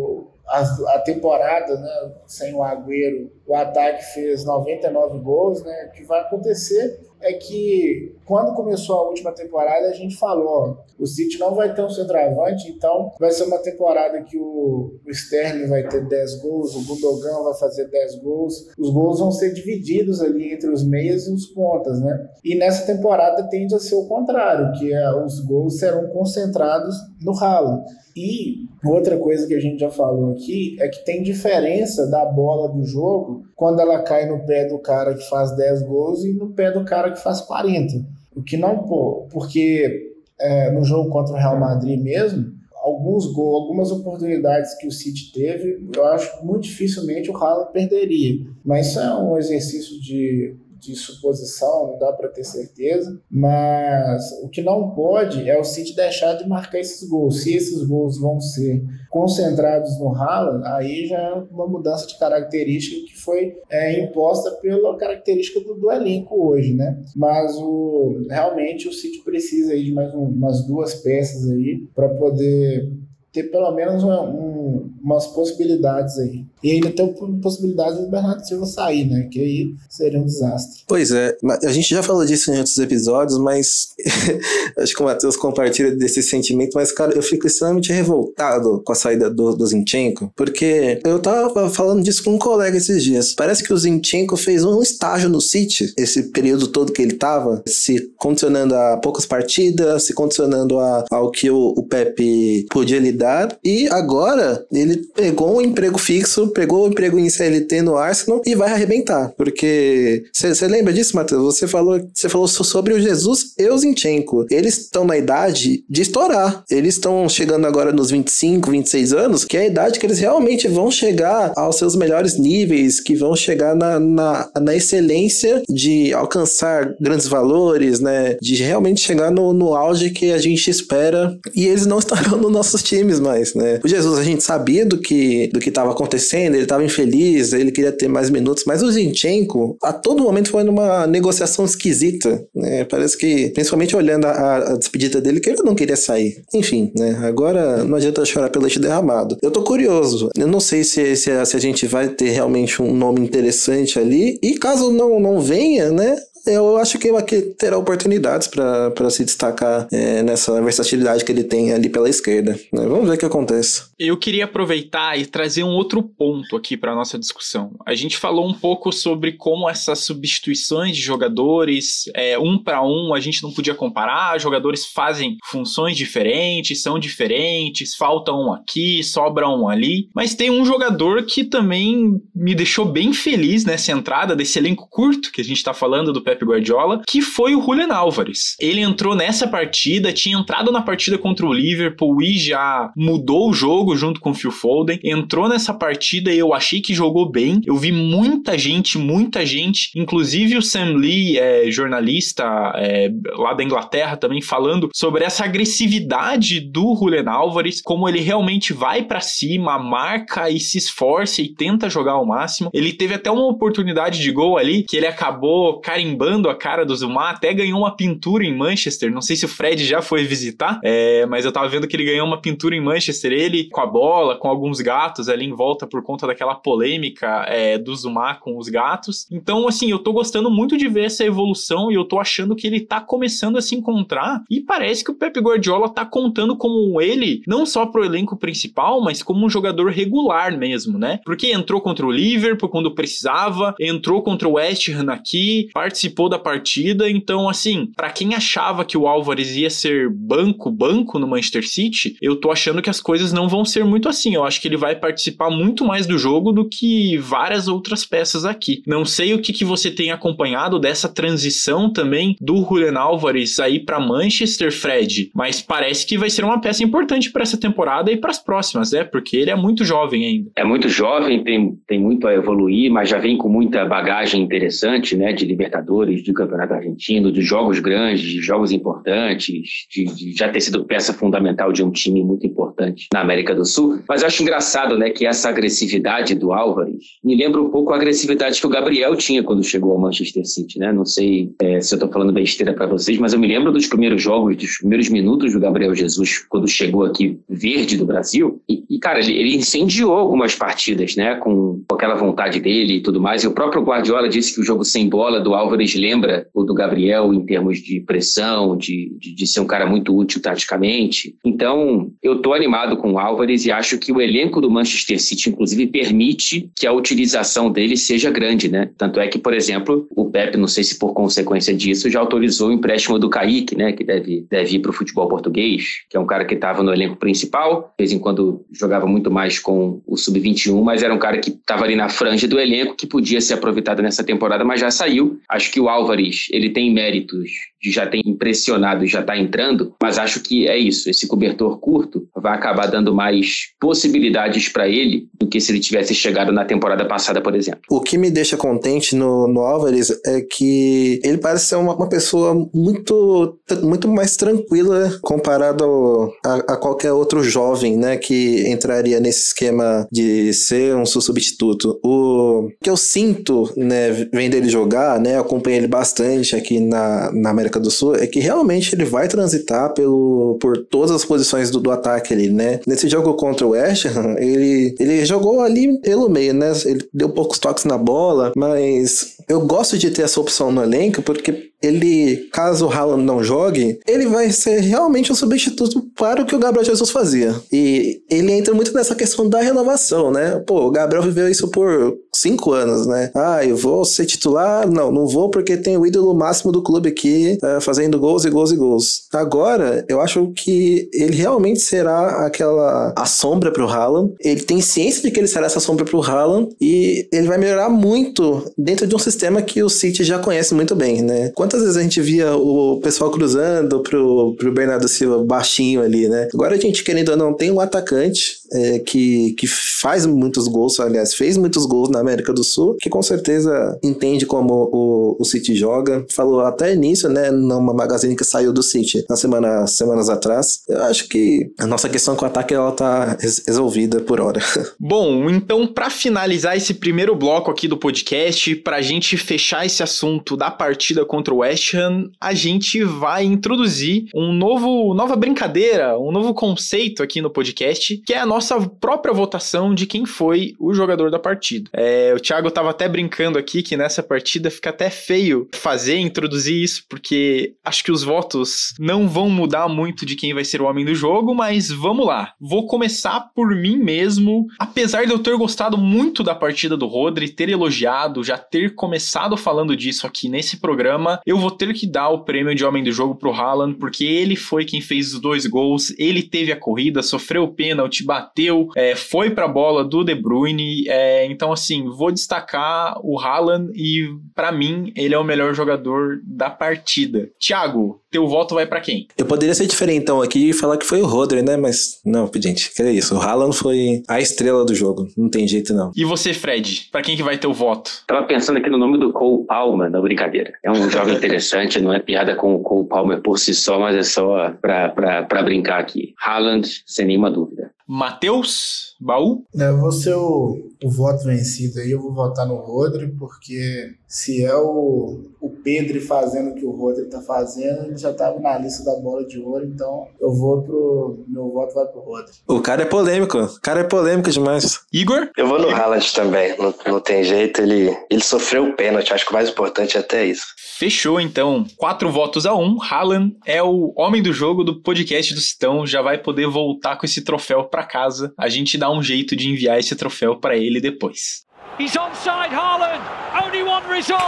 a, temporada, né, sem o Agüero, o ataque fez 99 gols, né? O que vai acontecer é que quando começou a última temporada, a gente falou: ó, o City não vai ter um centroavante, então vai ser uma temporada que o, o Sterling vai ter 10 gols, o Gundogan vai fazer 10 gols, os gols vão ser divididos ali entre os meias e os pontas, né? E nessa temporada tende a ser o contrário, que é, os gols serão concentrados no Haaland. E outra coisa que a gente já falou aqui é que tem diferença da bola do jogo quando ela cai no pé do cara que faz 10 gols e no pé do cara que faz 40. O que não, pô, porque é, no jogo contra o Real Madrid mesmo, alguns gols, algumas oportunidades que o City teve, eu acho muito dificilmente o Haaland perderia. Mas isso é um exercício de de suposição, não dá para ter certeza, mas o que não pode é o City deixar de marcar esses gols. Se esses gols vão ser concentrados no Haaland, aí já é uma mudança de característica que foi é, imposta pela característica do, do, elenco hoje, né? Mas o, realmente o City precisa aí de mais um, umas duas peças aí para poder ter pelo menos uma, um, umas possibilidades aí. E ainda tem a possibilidade do Bernardo Silva sair, né? Que aí seria um desastre. Pois é, a gente já falou disso em outros episódios, mas acho que o Matheus compartilha desse sentimento, mas, cara, eu fico extremamente revoltado com a saída do, do Zinchenko, porque eu tava falando disso com um colega esses dias. Parece que o Zinchenko fez um estágio no City, esse período todo que ele tava, se condicionando a poucas partidas, se condicionando a, ao que o, o Pepe podia lidar, e agora ele pegou um emprego fixo pegou o emprego em CLT no Arsenal e vai arrebentar. Porque você lembra disso, Matheus? Você falou, você falou sobre o Jesus e o Zinchenko. Eles estão na idade de estourar. Eles estão chegando agora nos 25, 26 anos, que é a idade que eles realmente vão chegar aos seus melhores níveis, que vão chegar na, na, na excelência de alcançar grandes valores, né? De realmente chegar no, no auge que a gente espera. E eles não estarão nos nossos times mais, né? O Jesus, a gente sabia do que do que estava acontecendo ele estava infeliz, ele queria ter mais minutos, mas o Zinchenko a todo momento foi numa negociação esquisita, né? Parece que, principalmente olhando a, a, despedida dele, que ele não queria sair. Enfim, né? Agora não adianta chorar pelo leite derramado. Eu tô curioso, eu não sei se, se, se a gente vai ter realmente um nome interessante ali, e caso não, não venha, né? Eu acho que ele terá oportunidades para se destacar é, nessa versatilidade que ele tem ali pela esquerda. Né? Vamos ver o que acontece. Eu queria aproveitar e trazer um outro ponto aqui para nossa discussão. A gente falou um pouco sobre como essas substituições de jogadores, é, um para um, a gente não podia comparar, jogadores fazem funções diferentes, são diferentes, falta um aqui, sobra um ali, mas tem um jogador que também me deixou bem feliz nessa entrada desse elenco curto que a gente está falando do Pep Guardiola, que foi o Julian Álvares. Ele entrou nessa partida, tinha entrado na partida contra o Liverpool e já mudou o jogo junto com o Phil Foden. Entrou nessa partida e eu achei que jogou bem. Eu vi muita gente, muita gente, inclusive o Sam Lee, é, jornalista é, lá da Inglaterra também, falando sobre essa agressividade do Julian Álvares, como ele realmente vai para cima, marca e se esforça e tenta jogar ao máximo. Ele teve até uma oportunidade de gol ali que ele acabou carimbando a cara do Zuma, até ganhou uma pintura em Manchester. Não sei se o Fred já foi visitar, é, mas eu tava vendo que ele ganhou uma pintura em Manchester, ele com a bola, com alguns gatos ali em volta por conta daquela polêmica é, do Zuma com os gatos. Então, assim, eu tô gostando muito de ver essa evolução e eu tô achando que ele tá começando a se encontrar e parece que o Pep Guardiola tá contando como ele, não só pro elenco principal, mas como um jogador regular mesmo, né? Porque entrou contra o Liverpool quando precisava, entrou contra o West Ham aqui, participou participou da partida, então assim, para quem achava que o Álvares ia ser banco, banco no Manchester City, eu tô achando que as coisas não vão ser muito assim. Eu acho que ele vai participar muito mais do jogo do que várias outras peças aqui. Não sei o que, que você tem acompanhado dessa transição também do Julian Álvares aí para Manchester, Fred, mas parece que vai ser uma peça importante para essa temporada e para as próximas, é, porque ele é muito jovem ainda. É muito jovem, tem, tem muito a evoluir, mas já vem com muita bagagem interessante, né, de Libertadores Libertadores, do Campeonato Argentino, de jogos grandes, de jogos importantes, de, de, já ter sido peça fundamental de um time muito importante na América do Sul. Mas eu acho engraçado, né, que essa agressividade do Álvares me lembra um pouco a agressividade que o Gabriel tinha quando chegou ao Manchester City, né? Não sei é, se eu tô falando besteira para vocês, mas eu me lembro dos primeiros jogos, dos primeiros minutos do Gabriel Jesus quando chegou aqui verde do Brasil. E, e cara, ele, ele incendiou algumas partidas, né, com aquela vontade dele e tudo mais. E o próprio Guardiola disse que o jogo sem bola do Álvares lembra o do Gabriel em termos de pressão, de, de, de ser um cara muito útil taticamente. Então, eu tô animado com o Álvares e acho que o elenco do Manchester City, inclusive, permite que a utilização dele seja grande, né? Tanto é que, por exemplo, o Pepe, não sei se por consequência disso, já autorizou o empréstimo do Kaique, né? Que deve, deve ir para o futebol português, que é um cara que estava no elenco principal, de vez em quando jogava muito mais com o Sub-21, mas era um cara que estava ali na franja do elenco, que podia ser aproveitado nessa temporada, mas já saiu. Acho que o Álvares, ele tem méritos de já ter impressionado e já está entrando, mas acho que é isso, esse cobertor curto vai acabar dando mais possibilidades para ele do que se ele tivesse chegado na temporada passada, por exemplo. O que me deixa contente no, no Álvares é que ele parece ser uma, uma pessoa muito, muito mais tranquila comparado a, a, qualquer outro jovem, né, que entraria nesse esquema de ser um substituto. O que eu sinto, né, vendo ele jogar, né, acompanhei ele bastante aqui na, na América do Sul, é que realmente ele vai transitar pelo, por todas as posições do, do ataque ali, né. Nesse jogo contra o West Ham, ele, ele jogou ali pelo meio, né, ele deu poucos toques na bola, mas eu gosto de ter essa opção no elenco porque ele, caso o Haaland não jogue, ele vai ser realmente um substituto para o que o Gabriel Jesus fazia. E ele entra muito nessa questão da renovação, né? Pô, o Gabriel viveu isso por cinco anos, né? Ah, eu vou ser titular? Não, não vou porque tem o ídolo máximo do clube aqui uh, fazendo gols e gols e gols. Agora, eu acho que ele realmente será aquela a sombra o Haaland. Ele tem ciência de que ele será essa sombra para o Haaland e ele vai melhorar muito dentro de um sistema que o City já conhece muito bem, né? Quantas vezes a gente via o pessoal cruzando pro, pro Bernardo Silva baixinho ali, né? Agora a gente, querendo ou não, tem um atacante é, que, que faz muitos gols, aliás, fez muitos gols na América do Sul, que com certeza entende como o, o City joga. Falou até nisso, né, numa magazine que saiu do City na semana, semanas atrás. Eu acho que a nossa questão com o ataque ela tá resolvida por hora. Bom, então para finalizar esse primeiro bloco aqui do podcast, pra gente fechar esse assunto da partida contra o West Ham, a gente vai introduzir um novo nova brincadeira, um novo conceito aqui no podcast, que é a nossa própria votação de quem foi o jogador da partida. É, o Thiago tava até brincando aqui que nessa partida fica até feio fazer, introduzir isso, porque acho que os votos não vão mudar muito de quem vai ser o homem do jogo, mas vamos lá. Vou começar por mim mesmo. Apesar de eu ter gostado muito da partida do Rodri, ter elogiado, já ter começado falando disso aqui nesse programa, eu vou ter que dar o prêmio de homem do jogo pro Haaland, porque ele foi quem fez os dois gols, ele teve a corrida, sofreu o pênalti, bateu bateu, é, foi para a bola do De Bruyne. É, então, assim, vou destacar o Haaland e, para mim, ele é o melhor jogador da partida. Thiago, teu voto vai para quem? Eu poderia ser diferentão aqui e falar que foi o Rodri, né? Mas não, gente, que é isso. O Haaland foi a estrela do jogo. Não tem jeito, não. E você, Fred? Para quem que vai ter o voto? Tava pensando aqui no nome do Cole Palmer, não brincadeira. É um jovem interessante, não é piada com o Cole Palmer por si só, mas é só para brincar aqui. Haaland, sem nenhuma dúvida. Matheus, baú? Eu vou ser o, o voto vencido aí, eu vou votar no Rodri, porque se é o, o Pedro fazendo o que o Rodri tá fazendo, ele já tava na lista da bola de ouro, então eu vou pro. Meu voto vai pro Rodri. O cara é polêmico, o cara é polêmico demais. Igor? Eu vou no Haaland também, não, não tem jeito, ele, ele sofreu o pênalti, acho que o mais importante é até isso. Fechou, então. Quatro votos a um. Haaland é o homem do jogo do podcast do Citão. Já vai poder voltar com esse troféu para casa. A gente dá um jeito de enviar esse troféu para ele depois. He's onside Haaland. Only one result.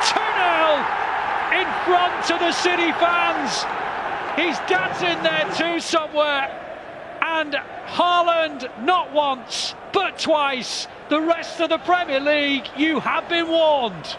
2-0 in front of the City fans. He's dancing there too somewhere. And Haaland not once, but twice. The rest of the Premier League, you have been warned.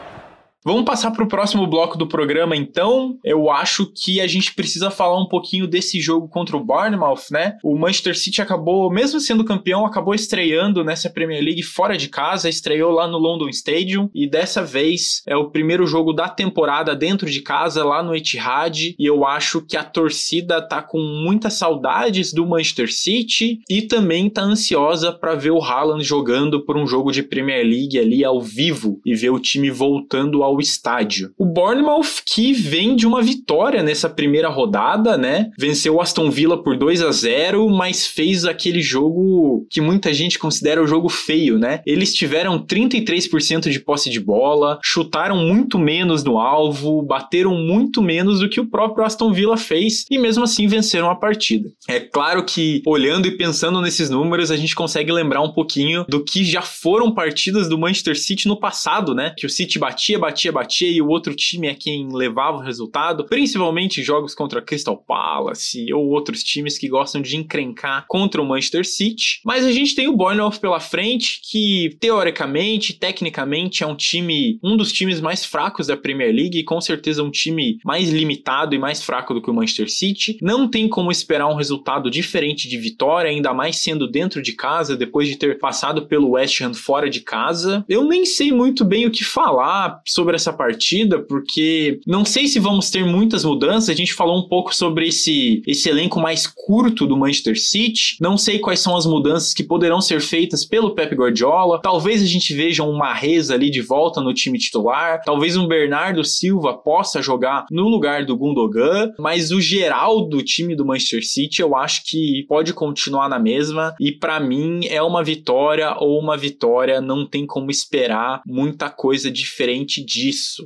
Vamos passar para o próximo bloco do programa, então. Eu acho que a gente precisa falar um pouquinho desse jogo contra o Bournemouth, né? O Manchester City acabou, mesmo sendo campeão, acabou estreando nessa Premier League fora de casa, estreou lá no London Stadium e dessa vez é o primeiro jogo da temporada dentro de casa, lá no Etihad, e eu acho que a torcida tá com muitas saudades do Manchester City e também tá ansiosa para ver o Haaland jogando por um jogo de Premier League ali ao vivo e ver o time voltando ao estádio. O Bournemouth que vem de uma vitória nessa primeira rodada, né? Venceu o Aston Villa por 2 a 0, mas fez aquele jogo que muita gente considera o jogo feio, né? Eles tiveram 33% de posse de bola, chutaram muito menos no alvo, bateram muito menos do que o próprio Aston Villa fez e mesmo assim venceram a partida. É claro que olhando e pensando nesses números, a gente consegue lembrar um pouquinho do que já foram partidas do Manchester City no passado, né? Que o City batia, batia, batia e o outro time é quem levava o resultado, principalmente jogos contra Crystal Palace ou outros times que gostam de encrencar contra o Manchester City. Mas a gente tem o Bournemouth pela frente, que teoricamente, tecnicamente é um time, um dos times mais fracos da Premier League e com certeza um time mais limitado e mais fraco do que o Manchester City. Não tem como esperar um resultado diferente de vitória, ainda mais sendo dentro de casa, depois de ter passado pelo West Ham fora de casa. Eu nem sei muito bem o que falar sobre essa partida, porque não sei se vamos ter muitas mudanças. A gente falou um pouco sobre esse, esse elenco mais curto do Manchester City. Não sei quais são as mudanças que poderão ser feitas pelo Pep Guardiola. Talvez a gente veja um Marrez ali de volta no time titular. Talvez um Bernardo Silva possa jogar no lugar do Gundogan. Mas o geral do time do Manchester City eu acho que pode continuar na mesma. E para mim é uma vitória ou uma vitória. Não tem como esperar muita coisa diferente disso.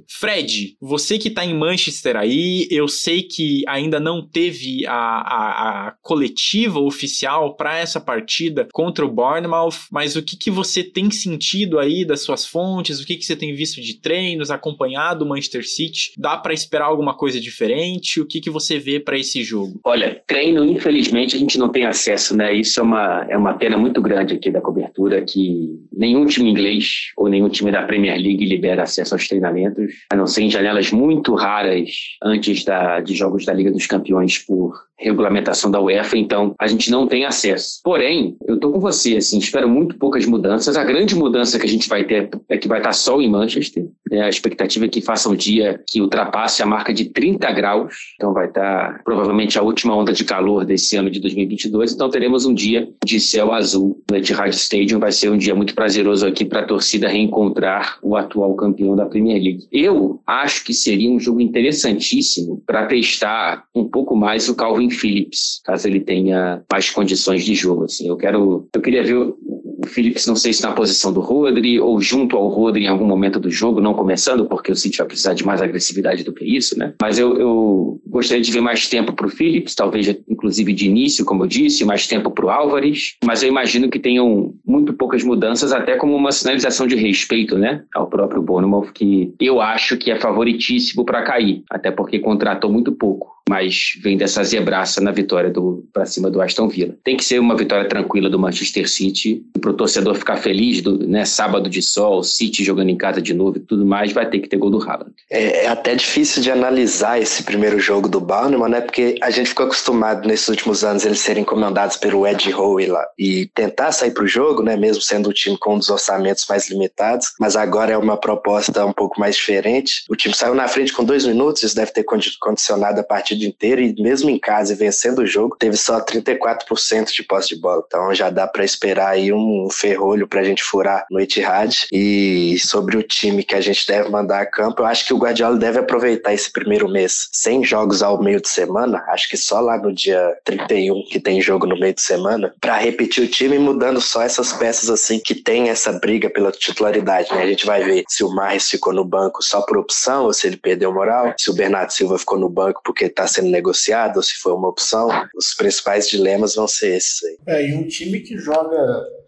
Fred, você que tá em Manchester aí, eu sei que ainda não teve a, a, a coletiva oficial para essa partida contra o Bournemouth, mas o que, que você tem sentido aí das suas fontes? O que, que você tem visto de treinos, acompanhado o Manchester City? Dá para esperar alguma coisa diferente? O que, que você vê para esse jogo? Olha, treino, infelizmente, a gente não tem acesso, né? Isso é uma, é uma pena muito grande aqui da cobertura, que nenhum time inglês ou nenhum time da Premier League libera acesso aos treinamentos, a não ser em janelas muito raras antes da, de jogos da Liga dos Campeões por regulamentação da UEFA, então a gente não tem acesso. Porém, eu tô com você, assim, espero muito poucas mudanças. A grande mudança que a gente vai ter é que vai estar sol em Manchester. Né? A expectativa é que faça um dia que ultrapasse a marca de 30 graus, então vai estar provavelmente a última onda de calor desse ano de 2022, então teremos um dia de céu azul no Etihad Stadium, vai ser um dia muito prazeroso aqui para a torcida reencontrar o atual campeão da Premier League. Eu acho que seria um jogo interessantíssimo para testar um pouco mais o Calvin Phillips, caso ele tenha mais condições de jogo. Assim, eu quero, eu queria ver o Phillips, não sei se na posição do Rodri ou junto ao Rodri em algum momento do jogo, não começando, porque o City vai precisar de mais agressividade do que isso, né? Mas eu, eu gostaria de ver mais tempo para o Phillips, talvez inclusive de início, como eu disse, mais tempo para o Álvares. Mas eu imagino que tenham muito poucas mudanças, até como uma sinalização de respeito, né, ao próprio Bournemouth, que eu acho que é favoritíssimo para cair, até porque contratou muito pouco mas vem dessa zebraça na vitória para cima do Aston Villa. Tem que ser uma vitória tranquila do Manchester City, para o torcedor ficar feliz, do, né, sábado de sol, City jogando em casa de novo e tudo mais, vai ter que ter gol do Haaland. É, é até difícil de analisar esse primeiro jogo do Bournemouth, né, porque a gente ficou acostumado nesses últimos anos eles serem comandados pelo Ed Howe lá e tentar sair para o jogo, né, mesmo sendo o time com um dos orçamentos mais limitados, mas agora é uma proposta um pouco mais diferente. O time saiu na frente com dois minutos, isso deve ter condicionado a partir partida inteira e mesmo em casa e vencendo o jogo, teve só 34% de posse de bola. Então já dá para esperar aí um ferrolho para a gente furar no Etihad. E sobre o time que a gente deve mandar a campo, eu acho que o Guardiola deve aproveitar esse primeiro mês sem jogos ao meio de semana, acho que só lá no dia 31 que tem jogo no meio de semana, para repetir o time mudando só essas peças assim que tem essa briga pela titularidade, né? A gente vai ver se o Marres ficou no banco só por opção ou se ele perdeu moral, se o Bernardo Silva ficou no banco porque está sendo negociado, ou se foi uma opção. Os principais dilemas vão ser esses aí. É, e um time que joga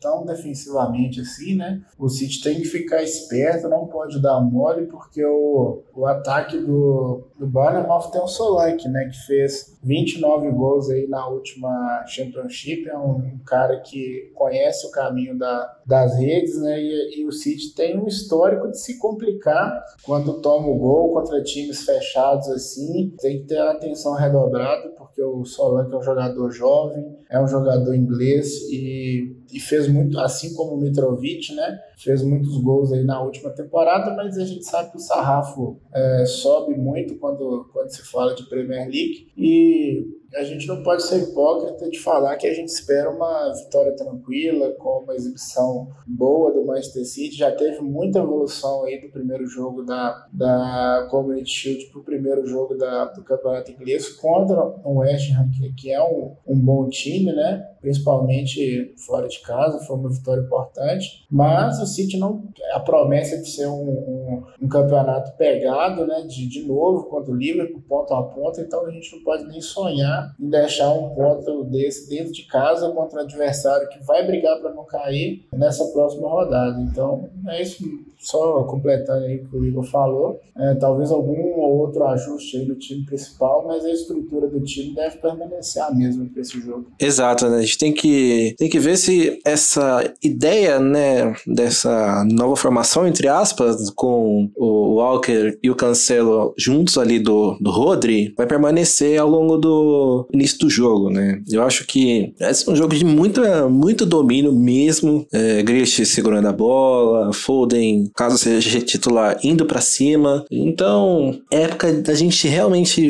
tão defensivamente assim, né? O City tem que ficar esperto, não pode dar mole, porque o, o ataque do, do Bournemouth tem o Solanke, né? Que fez 29 gols aí na última Championship, é um, um cara que conhece o caminho da, das redes, né? E, e, o City tem um histórico de se complicar quando toma o gol contra times fechados assim. Tem que ter atenção redobrada, porque o Solanke é um jogador jovem, é um jogador inglês e, e fez muito, assim como o Mitrovic, né? Fez muitos gols aí na última temporada, mas a gente sabe que o sarrafo é, sobe muito quando, quando se fala de Premier League. E a gente não pode ser hipócrita de falar que a gente espera uma vitória tranquila, com uma exibição boa do Manchester City. Já teve muita evolução aí do primeiro jogo da, da Community Shield para o primeiro jogo da, do Campeonato Inglês contra o West Ham, que, que é um, um bom time, né? principalmente fora de casa, foi uma vitória importante. Mas o City não. A promessa de ser um, um, um campeonato pegado, né? De, de novo contra o Liverpool, ponto a ponto, então a gente não pode nem sonhar em deixar um ponto desse dentro de casa contra um adversário que vai brigar para não cair nessa próxima rodada. Então, é isso. Só completando aí o que o Igor falou, é, talvez algum ou outro ajuste aí do time principal, mas a estrutura do time deve permanecer a mesma para esse jogo. Exato, né? A gente tem que, tem que ver se essa ideia, né, dessa nova formação, entre aspas, com o Walker e o Cancelo juntos ali do, do Rodri, vai permanecer ao longo do início do jogo, né? Eu acho que é um jogo de muita, muito domínio mesmo. É, Grealish segurando a bola, Foden, caso seja titular, indo para cima. Então, época da gente realmente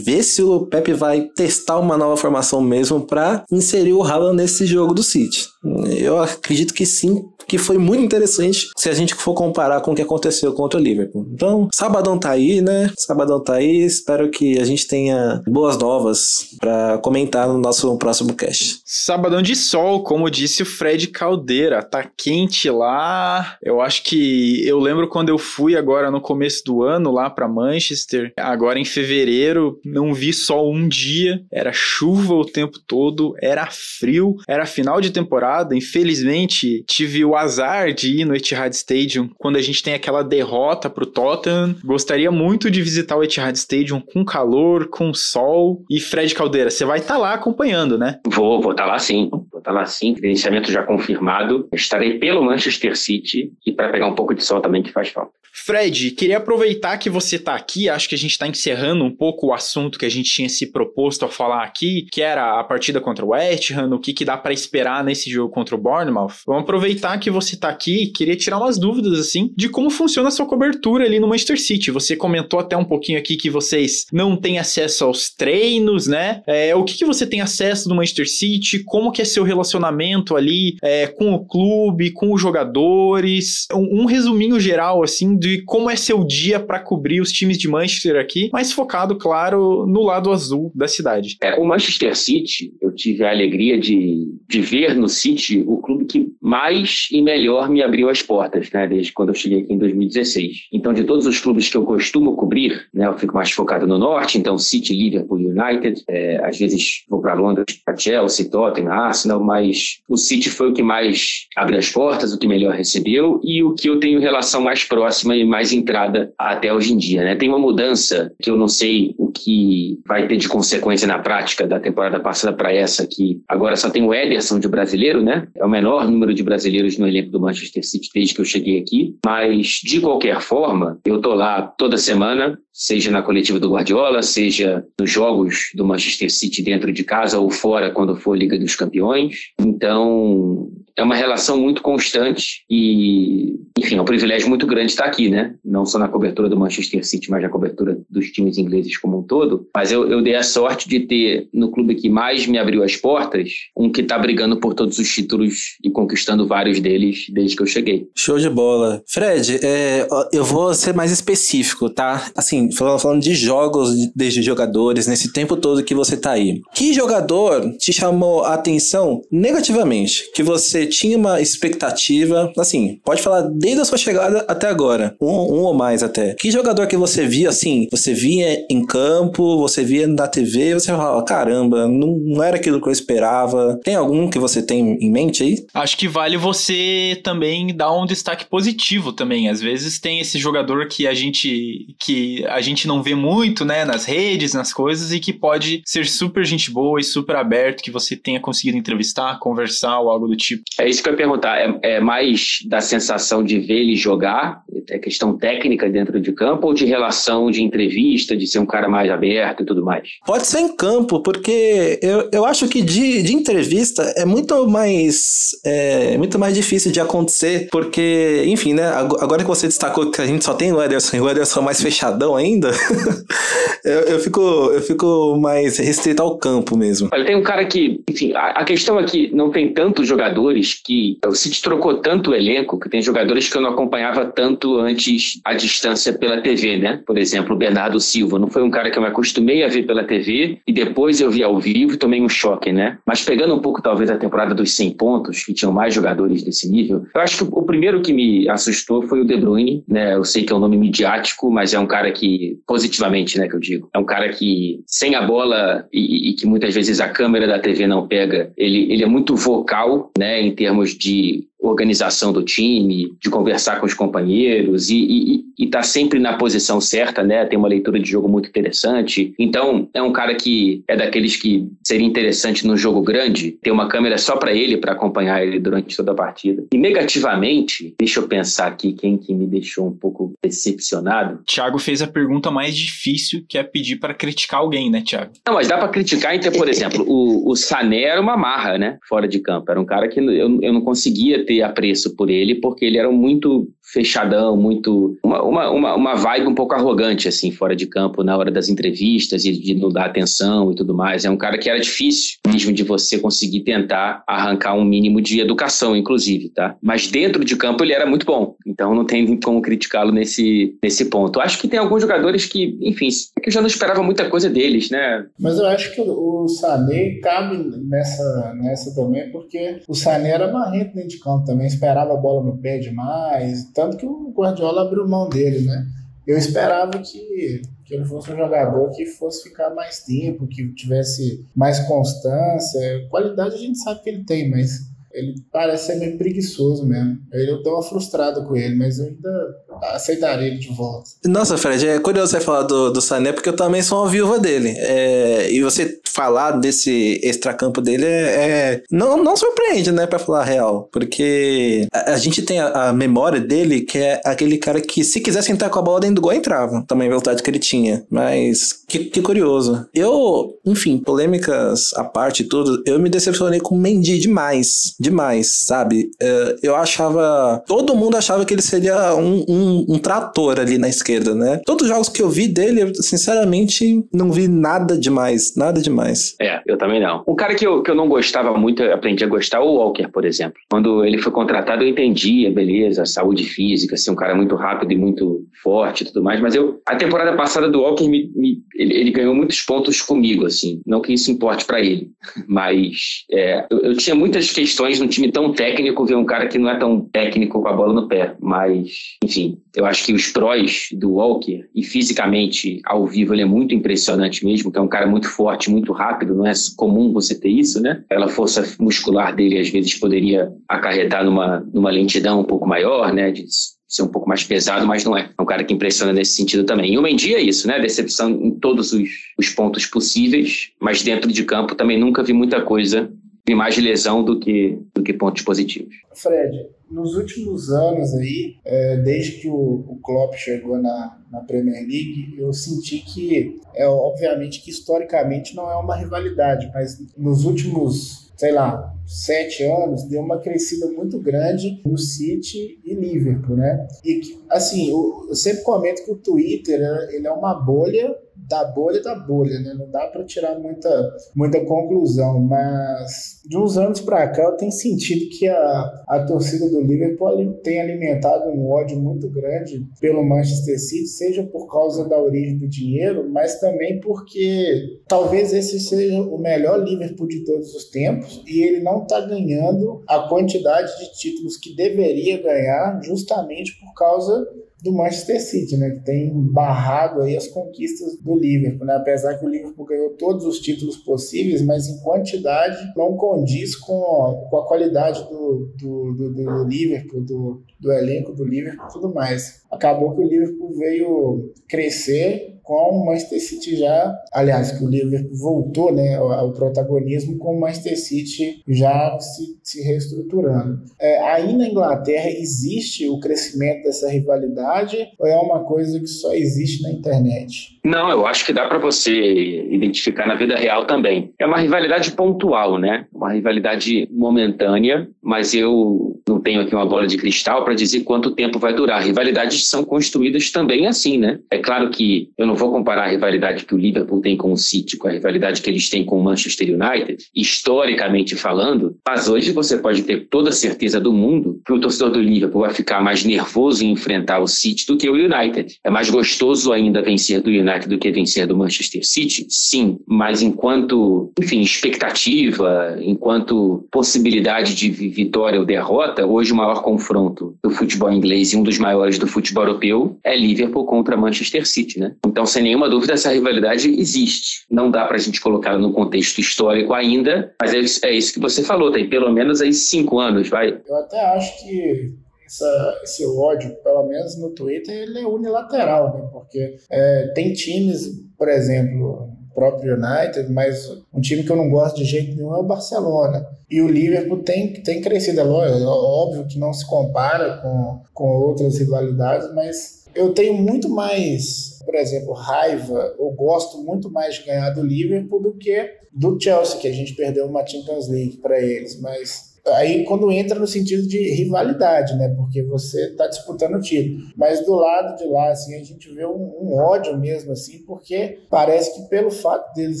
ver se o Pepe vai testar uma nova formação mesmo para inserir o Haaland nesse jogo do City. Eu acredito que sim, que foi muito interessante se a gente for comparar com o que aconteceu contra o Liverpool. Então, sabadão tá aí, né? Sabadão tá aí. Espero que a gente tenha boas novas para comentar no nosso próximo cast. Sabadão de sol, como disse o Fred Caldeira, tá quente lá. Eu acho que eu lembro quando eu fui agora no começo do ano lá para Manchester, agora em fevereiro, não vi sol um dia, era chuva o tempo todo, era frio, era final de temporada. Infelizmente, tive o azar de ir no Etihad Stadium quando a gente tem aquela derrota pro Tottenham. Gostaria muito de visitar o Etihad Stadium com calor, com sol. E Fred Caldeira, você vai estar tá lá acompanhando, né? Vou, vou estar tá lá sim. Vou estar tá lá sim. Credenciamento já confirmado. Estarei pelo Manchester City e para pegar um pouco de sol também que faz falta. Fred, queria aproveitar que você está aqui, acho que a gente está encerrando um pouco o assunto que a gente tinha se proposto a falar aqui, que era a partida contra o West Ham, o que, que dá para esperar nesse jogo contra o Bournemouth. Vamos aproveitar que você está aqui, queria tirar umas dúvidas assim de como funciona a sua cobertura ali no Manchester City. Você comentou até um pouquinho aqui que vocês não têm acesso aos treinos, né? É, o que, que você tem acesso do Manchester City? Como que é seu relacionamento ali é, com o clube, com os jogadores? Um, um resuminho geral assim de como é seu dia para cobrir os times de Manchester aqui, mas focado, claro, no lado azul da cidade. É, o Manchester City, eu tive a alegria de, de ver no City o clube que mais e melhor me abriu as portas, né, desde quando eu cheguei aqui em 2016. Então, de todos os clubes que eu costumo cobrir, né, eu fico mais focado no norte, então City, Liverpool, United, é, às vezes vou para Londres, para Chelsea, Tottenham, Arsenal, mas o City foi o que mais abriu as portas, o que melhor recebeu e o que eu tenho relação mais próxima e mais entrada até hoje em dia. Né? Tem uma mudança que eu não sei o que vai ter de consequência na prática da temporada passada para essa, que agora só tem o Ederson de brasileiro, né? É o menor número de brasileiros no elenco do Manchester City desde que eu cheguei aqui. Mas, de qualquer forma, eu tô lá toda semana, seja na coletiva do Guardiola, seja nos jogos do Manchester City dentro de casa ou fora quando for Liga dos Campeões. Então, é uma relação muito constante e, enfim, é um privilégio muito grande estar aqui, né? Não só na cobertura do Manchester City, mas na cobertura dos times ingleses como um todo. Mas eu, eu dei a sorte de ter no clube que mais me abriu as portas, um que está brigando por todos os títulos e conquistando vários deles desde que eu cheguei. Show de bola. Fred, é, eu vou ser mais específico, tá? Assim, assim, falando, de jogos, desde jogadores, nesse tempo todo que você tá aí. Que jogador te chamou a atenção negativamente? Que você tinha uma expectativa, assim, pode falar desde a sua chegada até agora, um, um ou mais até. Que jogador que você via, assim, você via em campo, você via na TV, você falava, caramba, não, não era aquilo que eu esperava. Tem algum que você tem em mente aí? Acho que vale você também dar um destaque positivo também. Às vezes tem esse jogador que a gente que a gente não vê muito, né, nas redes, nas coisas e que pode ser super gente boa e super aberto, que você tenha conseguido entrevistar, conversar ou algo do tipo. É isso que eu ia perguntar. É, é mais da sensação de ver ele jogar, é questão técnica dentro de campo ou de relação de entrevista, de ser um cara mais aberto e tudo mais? Pode ser em campo, porque eu, eu acho que de, de entrevista é muito mais é, muito mais difícil de acontecer, porque, enfim, né? Agora que você destacou que a gente só tem o Ederson e o Ederson é mais fechadão ainda, eu, eu, fico, eu fico mais restrito ao campo mesmo. Olha, tem um cara que, enfim, a, a questão é que não tem tantos jogadores que o City trocou tanto o elenco que tem jogadores que eu não acompanhava tanto antes à distância pela TV, né? Por exemplo, o Bernardo Silva. Não foi um cara que eu me acostumei a ver pela TV e depois eu vi ao vivo e tomei um choque, né? Mas pegando um pouco, talvez, a temporada dos 100 pontos, que tinham mais jogadores desse nível, eu acho que o primeiro que me assustou foi o De Bruyne, né? Eu sei que é um nome midiático, mas é um cara que, positivamente, né, que eu digo, é um cara que, sem a bola e, e que muitas vezes a câmera da TV não pega, ele, ele é muito vocal, né, em termos de organização do time, de conversar com os companheiros e estar tá sempre na posição certa, né? Tem uma leitura de jogo muito interessante. Então, é um cara que é daqueles que seria interessante no jogo grande ter uma câmera só para ele, para acompanhar ele durante toda a partida. E negativamente, deixa eu pensar aqui quem que me deixou um pouco decepcionado. Thiago fez a pergunta mais difícil, que é pedir para criticar alguém, né, Thiago? Não, mas dá para criticar, então, por exemplo, o, o Sané era uma marra, né? Fora de campo. Era um cara que eu, eu não conseguia ter ter apreço por ele, porque ele era muito fechadão, muito. Uma, uma, uma, uma vibe um pouco arrogante, assim, fora de campo, na hora das entrevistas e de não dar atenção e tudo mais. É um cara que era difícil mesmo de você conseguir tentar arrancar um mínimo de educação, inclusive, tá? Mas dentro de campo ele era muito bom, então não tem como criticá-lo nesse, nesse ponto. Acho que tem alguns jogadores que, enfim, é que eu já não esperava muita coisa deles, né? Mas eu acho que o Sané cabe nessa, nessa também, porque o Sané era marrento dentro de campo também, esperava a bola no pé demais, tanto que o Guardiola abriu mão dele, né? Eu esperava que, que ele fosse um jogador que fosse ficar mais tempo, que tivesse mais constância. Qualidade a gente sabe que ele tem, mas ele parece ser meio preguiçoso mesmo. Eu dou uma frustrada com ele, mas eu ainda aceitaria ele de volta. Nossa, Fred, é curioso você falar do, do Sané, porque eu também sou uma viúva dele. É, e você falar desse extracampo dele é, é, não, não surpreende, né, pra falar a real. Porque a, a gente tem a, a, memória dele, que é aquele cara que, se quisesse entrar com a bola dentro do gol, entrava. Também a velocidade que ele tinha. Mas, que, que curioso. Eu, enfim, polêmicas à parte e tudo, eu me decepcionei com o Mendy demais demais, sabe? É, eu achava. Todo mundo achava que ele seria um, um, um, trator ali na esquerda, né? Todos os jogos que eu vi dele, eu, sinceramente, não vi nada demais. Nada demais. É, eu também não. Um cara que eu, que eu não gostava muito, aprendi a gostar, o Walker, por exemplo. Quando ele foi contratado, eu entendia, beleza, saúde física, ser um cara muito rápido e muito forte e tudo mais, mas eu. A temporada passada do Walker, me, me ele, ele, ganhou muitos pontos comigo, assim. Não que isso importe para ele, mas é, eu, eu tinha muitas questões num time tão técnico ver um cara que não é tão técnico com a bola no pé. Mas, enfim, eu acho que os prós do Walker, e fisicamente, ao vivo, ele é muito impressionante mesmo, que é um cara muito forte, muito rápido, não é comum você ter isso, né? Aquela força muscular dele, às vezes, poderia acarretar numa, numa lentidão um pouco maior, né? De ser um pouco mais pesado, mas não é. É um cara que impressiona nesse sentido também. E o Mendy é isso, né? Decepção em todos os, os pontos possíveis, mas dentro de campo também nunca vi muita coisa vi mais lesão do que, do que pontos positivos. Fred, nos últimos anos aí, é, desde que o, o Klopp chegou na, na Premier League, eu senti que, é obviamente que historicamente não é uma rivalidade, mas nos últimos, sei lá, sete anos, deu uma crescida muito grande no City e Liverpool, né? E assim, eu, eu sempre comento que o Twitter ele é uma bolha da bolha da bolha, né? Não dá para tirar muita, muita conclusão, mas de uns anos para cá eu tenho sentido que a, a torcida do Liverpool tem alimentado um ódio muito grande pelo Manchester City, seja por causa da origem do dinheiro, mas também porque talvez esse seja o melhor Liverpool de todos os tempos e ele não está ganhando a quantidade de títulos que deveria ganhar justamente por causa do Manchester City, né, que tem barrado aí as conquistas do Liverpool, né, apesar que o Liverpool ganhou todos os títulos possíveis, mas em quantidade não condiz com, com a qualidade do, do, do, do Liverpool, do, do elenco do Liverpool e tudo mais. Acabou que o Liverpool veio crescer com o Manchester City já, aliás, que o Liverpool voltou né, ao protagonismo com o Manchester City já se, se reestruturando. É, aí na Inglaterra existe o crescimento dessa rivalidade ou é uma coisa que só existe na internet? Não, eu acho que dá para você identificar na vida real também. É uma rivalidade pontual, né? Uma rivalidade momentânea, mas eu não tenho aqui uma bola de cristal para dizer quanto tempo vai durar. Rivalidades são construídas também assim, né? É claro que eu não vou comparar a rivalidade que o Liverpool tem com o City com a rivalidade que eles têm com o Manchester United, historicamente falando, mas hoje você pode ter toda a certeza do mundo que o torcedor do Liverpool vai ficar mais nervoso em enfrentar o City do que o United. É mais gostoso ainda vencer do United do que vencer do Manchester City? Sim, mas enquanto, enfim, expectativa, enquanto possibilidade de vitória ou derrota, hoje o maior confronto do futebol inglês e um dos maiores do futebol europeu é Liverpool contra Manchester City, né? Então, sem nenhuma dúvida, essa rivalidade existe. Não dá para a gente colocá-la no contexto histórico ainda, mas é isso, é isso que você falou, tem pelo menos aí cinco anos, vai. Eu até acho que essa, esse ódio, pelo menos no Twitter, ele é unilateral, né? Porque é, tem times, por exemplo, próprio United, mas um time que eu não gosto de jeito nenhum é o Barcelona. E o Liverpool tem, tem crescido, é, é óbvio que não se compara com, com outras rivalidades, mas eu tenho muito mais, por exemplo, raiva, ou gosto muito mais de ganhar do Liverpool do que do Chelsea, que a gente perdeu uma Champions League para eles, mas Aí quando entra no sentido de rivalidade, né? Porque você está disputando o título. Mas do lado de lá, assim, a gente vê um, um, ódio mesmo, assim, porque parece que pelo fato deles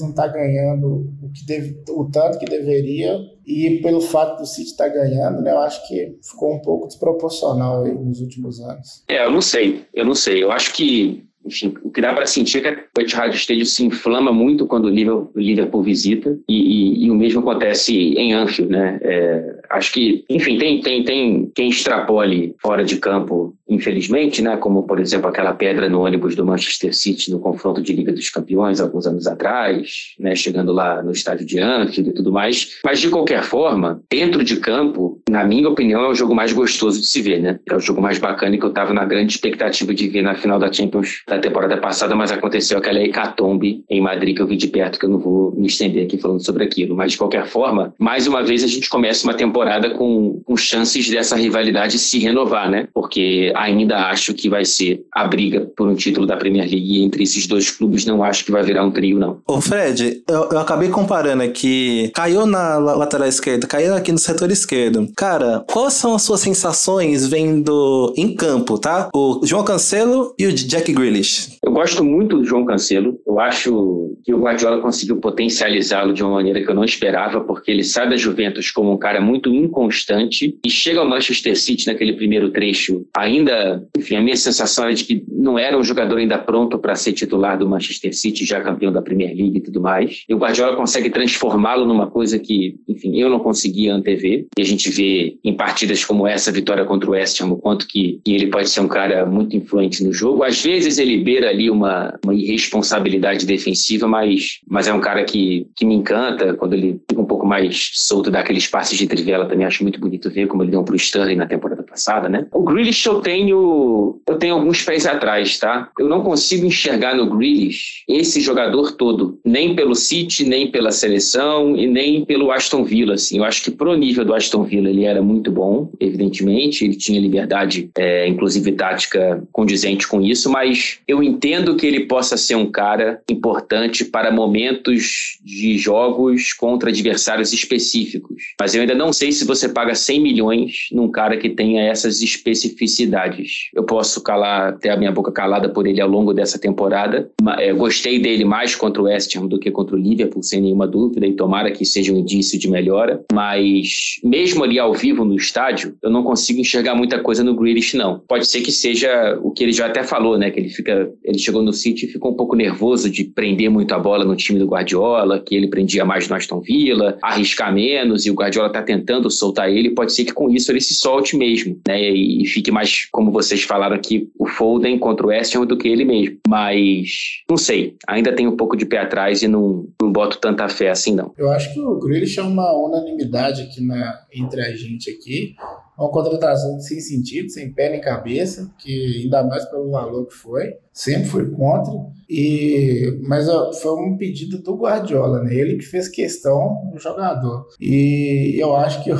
não estar tá ganhando o, que deve, o tanto que deveria e pelo fato do City estar tá ganhando, né? Eu acho que ficou um pouco desproporcional aí nos últimos anos. É, eu não sei, eu não sei. Eu acho que enfim, o que dá para sentir é que o Etihad Stadium se inflama muito quando o Liverpool, o visita e, e, e, o mesmo acontece em Anfield, né? É, acho que, enfim, tem, tem, tem quem extrapole fora de campo, infelizmente, né? Como, por exemplo, aquela pedra no ônibus do Manchester City no confronto de Liga dos Campeões alguns anos atrás, né? Chegando lá no estádio de Anfield e tudo mais. Mas, de qualquer forma, dentro de campo, na minha opinião, é o jogo mais gostoso de se ver, né? É o jogo mais bacana que eu estava na grande expectativa de ver na final da Champions da temporada passada, mas aconteceu aquela hecatombe em Madrid que eu vi de perto, que eu não vou me estender aqui falando sobre aquilo. Mas, de qualquer forma, mais uma vez a gente começa uma temporada com, com chances dessa rivalidade se renovar, né? Porque ainda acho que vai ser a briga por um título da Premier League entre esses dois clubes não acho que vai virar um trio, não. Ô Fred, eu, eu acabei comparando aqui, caiu na lateral esquerda, caiu aqui no setor esquerdo. Cara, quais são as suas sensações vendo em campo, tá? O João Cancelo e o Jack Grealish. Eu gosto muito do João Cancelo. Eu acho que o Guardiola conseguiu potencializá-lo de uma maneira que eu não esperava, porque ele sai da Juventus como um cara muito inconstante e chega ao Manchester City naquele primeiro trecho. Ainda, enfim, a minha sensação é de que não era um jogador ainda pronto para ser titular do Manchester City, já campeão da Premier League e tudo mais. E o Guardiola consegue transformá-lo numa coisa que, enfim, eu não conseguia antever. E a gente vê em partidas como essa, vitória contra o West Ham, o quanto que, que ele pode ser um cara muito influente no jogo. Às vezes ele beira ali uma, uma irresponsabilidade defensiva, mas, mas é um cara que, que me encanta. Quando ele pouco mais solto, dá aqueles passes de trivela, também acho muito bonito ver como ele deu pro Sterling na temporada passada, né? O Grealish eu tenho, eu tenho alguns pés atrás, tá? Eu não consigo enxergar no Grealish esse jogador todo, nem pelo City, nem pela seleção e nem pelo Aston Villa, assim. Eu acho que pro nível do Aston Villa ele era muito bom, evidentemente, ele tinha liberdade, é, inclusive tática condizente com isso, mas eu entendo que ele possa ser um cara importante para momentos de jogos contra adversários adversários específicos. Mas eu ainda não sei se você paga 100 milhões num cara que tenha essas especificidades. Eu posso calar, ter a minha boca calada por ele ao longo dessa temporada. Eu gostei dele mais contra o West Ham do que contra o Liverpool, sem nenhuma dúvida, e tomara que seja um indício de melhora. Mas mesmo ali ao vivo no estádio, eu não consigo enxergar muita coisa no Grealish, não. Pode ser que seja o que ele já até falou, né? Que ele fica, ele chegou no City e ficou um pouco nervoso de prender muito a bola no time do Guardiola, que ele prendia mais no Aston Villa, arriscar menos, e o Guardiola tá tentando soltar ele. Pode ser que com isso ele se solte mesmo, né? E fique mais, como vocês falaram aqui, o Foden contra o West Ham do que ele mesmo. Mas não sei, ainda tem um pouco de pé atrás e não, não boto tanta fé assim, não. Eu acho que o Grealish é uma unanimidade aqui na, entre a gente aqui uma contratação sem sentido, sem pé nem cabeça, que ainda mais pelo valor que foi, sempre foi contra. E mas foi um pedido do Guardiola, né? Ele que fez questão do jogador. E eu acho que o,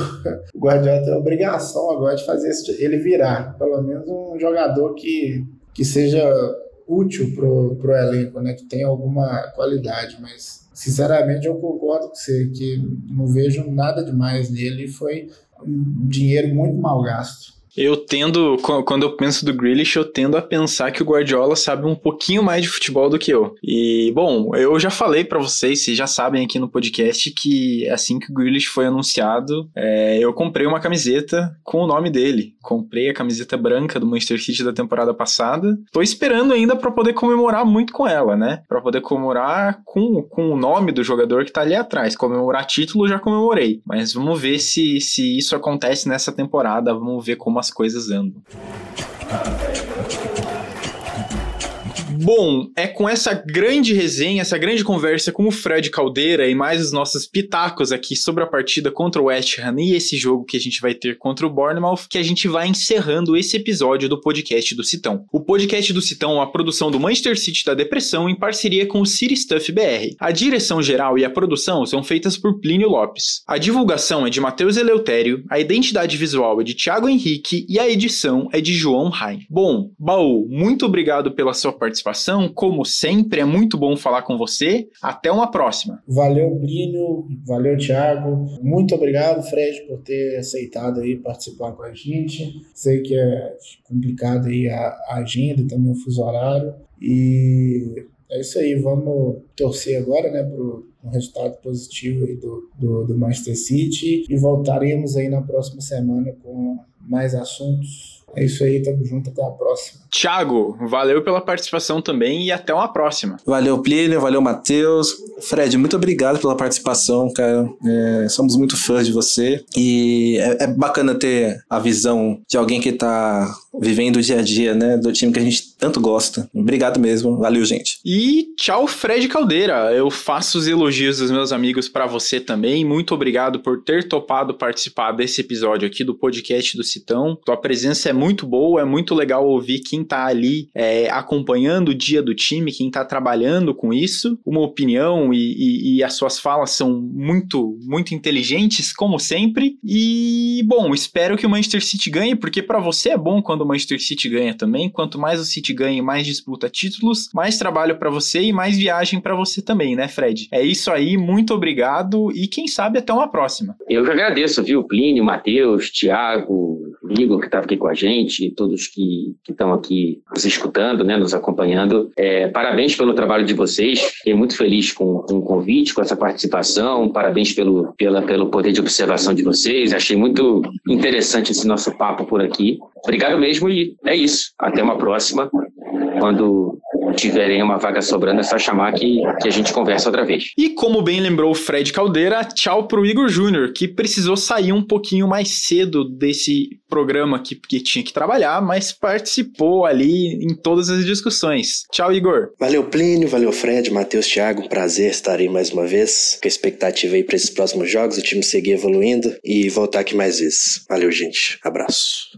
Guardiola tem a obrigação agora de fazer ele virar, pelo menos um jogador que, que seja útil pro, pro elenco, né? Que tenha alguma qualidade, mas sinceramente eu concordo com você que não vejo nada demais nele. Foi dinheiro muito mal gasto. Eu tendo, quando eu penso do Grealish, eu tendo a pensar que o Guardiola sabe um pouquinho mais de futebol do que eu. E, bom, eu já falei para vocês, vocês já sabem aqui no podcast, que assim que o Grealish foi anunciado, é, eu comprei uma camiseta com o nome dele. Comprei a camiseta branca do Manchester City da temporada passada. Tô esperando ainda para poder comemorar muito com ela, né? Para poder comemorar com, com o nome do jogador que tá ali atrás. Comemorar título já comemorei. Mas vamos ver se, se isso acontece nessa temporada. Vamos ver como as coisas andam. Bom, é com essa grande resenha, essa grande conversa com o Fred Caldeira e mais os nossos pitacos aqui sobre a partida contra o West Ham e esse jogo que a gente vai ter contra o Bournemouth que a gente vai encerrando esse episódio do podcast do Citão. O podcast do Citão é uma produção do Manchester City da Depressão em parceria com o City Stuff BR. A direção geral e a produção são feitas por Plínio Lopes. A divulgação é de Matheus Eleutério, a identidade visual é de Thiago Henrique e a edição é de João Rain. Bom, Baú, muito obrigado pela sua participação participação. Como sempre, é muito bom falar com você. Até uma próxima. Valeu, Brino. Valeu, Thiago. Muito obrigado, Fred, por ter aceitado aí participar com a gente. Sei que é complicado aí a, agenda e também o fuso horário. E é isso aí, vamos torcer agora, né, pro um resultado positivo aí do, do, do Manchester City e voltaremos aí na próxima semana com mais assuntos é isso aí, tamo junto, até a próxima. Thiago, valeu pela participação também e até uma próxima. Valeu, Plínio, valeu, Matheus. Fred, muito obrigado pela participação, cara. É, somos muito fãs de você e é, é, bacana ter a visão de alguém que tá vivendo o dia a dia, né, do time que a gente tanto gosta. Obrigado mesmo, valeu, gente. E tchau, Fred Caldeira. Eu faço os elogios dos meus amigos para você também. Muito obrigado por ter topado participar desse episódio aqui do podcast do Citão. Tua presença é muito boa, é muito legal ouvir quem tá ali é, acompanhando o dia do time, quem tá trabalhando com isso. Uma opinião e, e, e as suas falas são muito, muito inteligentes, como sempre. E, bom, espero que o Manchester City ganhe, porque para você é bom quando o Manchester City ganha também. Quanto mais o City ganha, mais disputa títulos, mais trabalho para você e mais viagem para você também, né, Fred? É isso aí, muito obrigado e quem sabe até uma próxima. Eu que agradeço, viu, Plínio, Matheus, Thiago, Igor que estava aqui com a gente, todos que estão aqui nos escutando, né, nos acompanhando. É, parabéns pelo trabalho de vocês. Fiquei muito feliz com, com o convite, com essa participação. Parabéns pelo, pela, pelo poder de observação de vocês. Achei muito interessante esse nosso papo por aqui. Obrigado mesmo e é isso. Até uma próxima. Quando tiverem uma vaga sobrando, é só chamar que, que a gente conversa outra vez. E como bem lembrou o Fred Caldeira, tchau pro Igor Júnior, que precisou sair um pouquinho mais cedo desse programa que, que tinha que trabalhar, mas participou ali em todas as discussões. Tchau, Igor. Valeu, Plínio, valeu, Fred, Matheus, Thiago. Prazer estar aí mais uma vez. Com a expectativa aí para esses próximos jogos, o time seguir evoluindo e voltar aqui mais vezes. Valeu, gente. Abraço.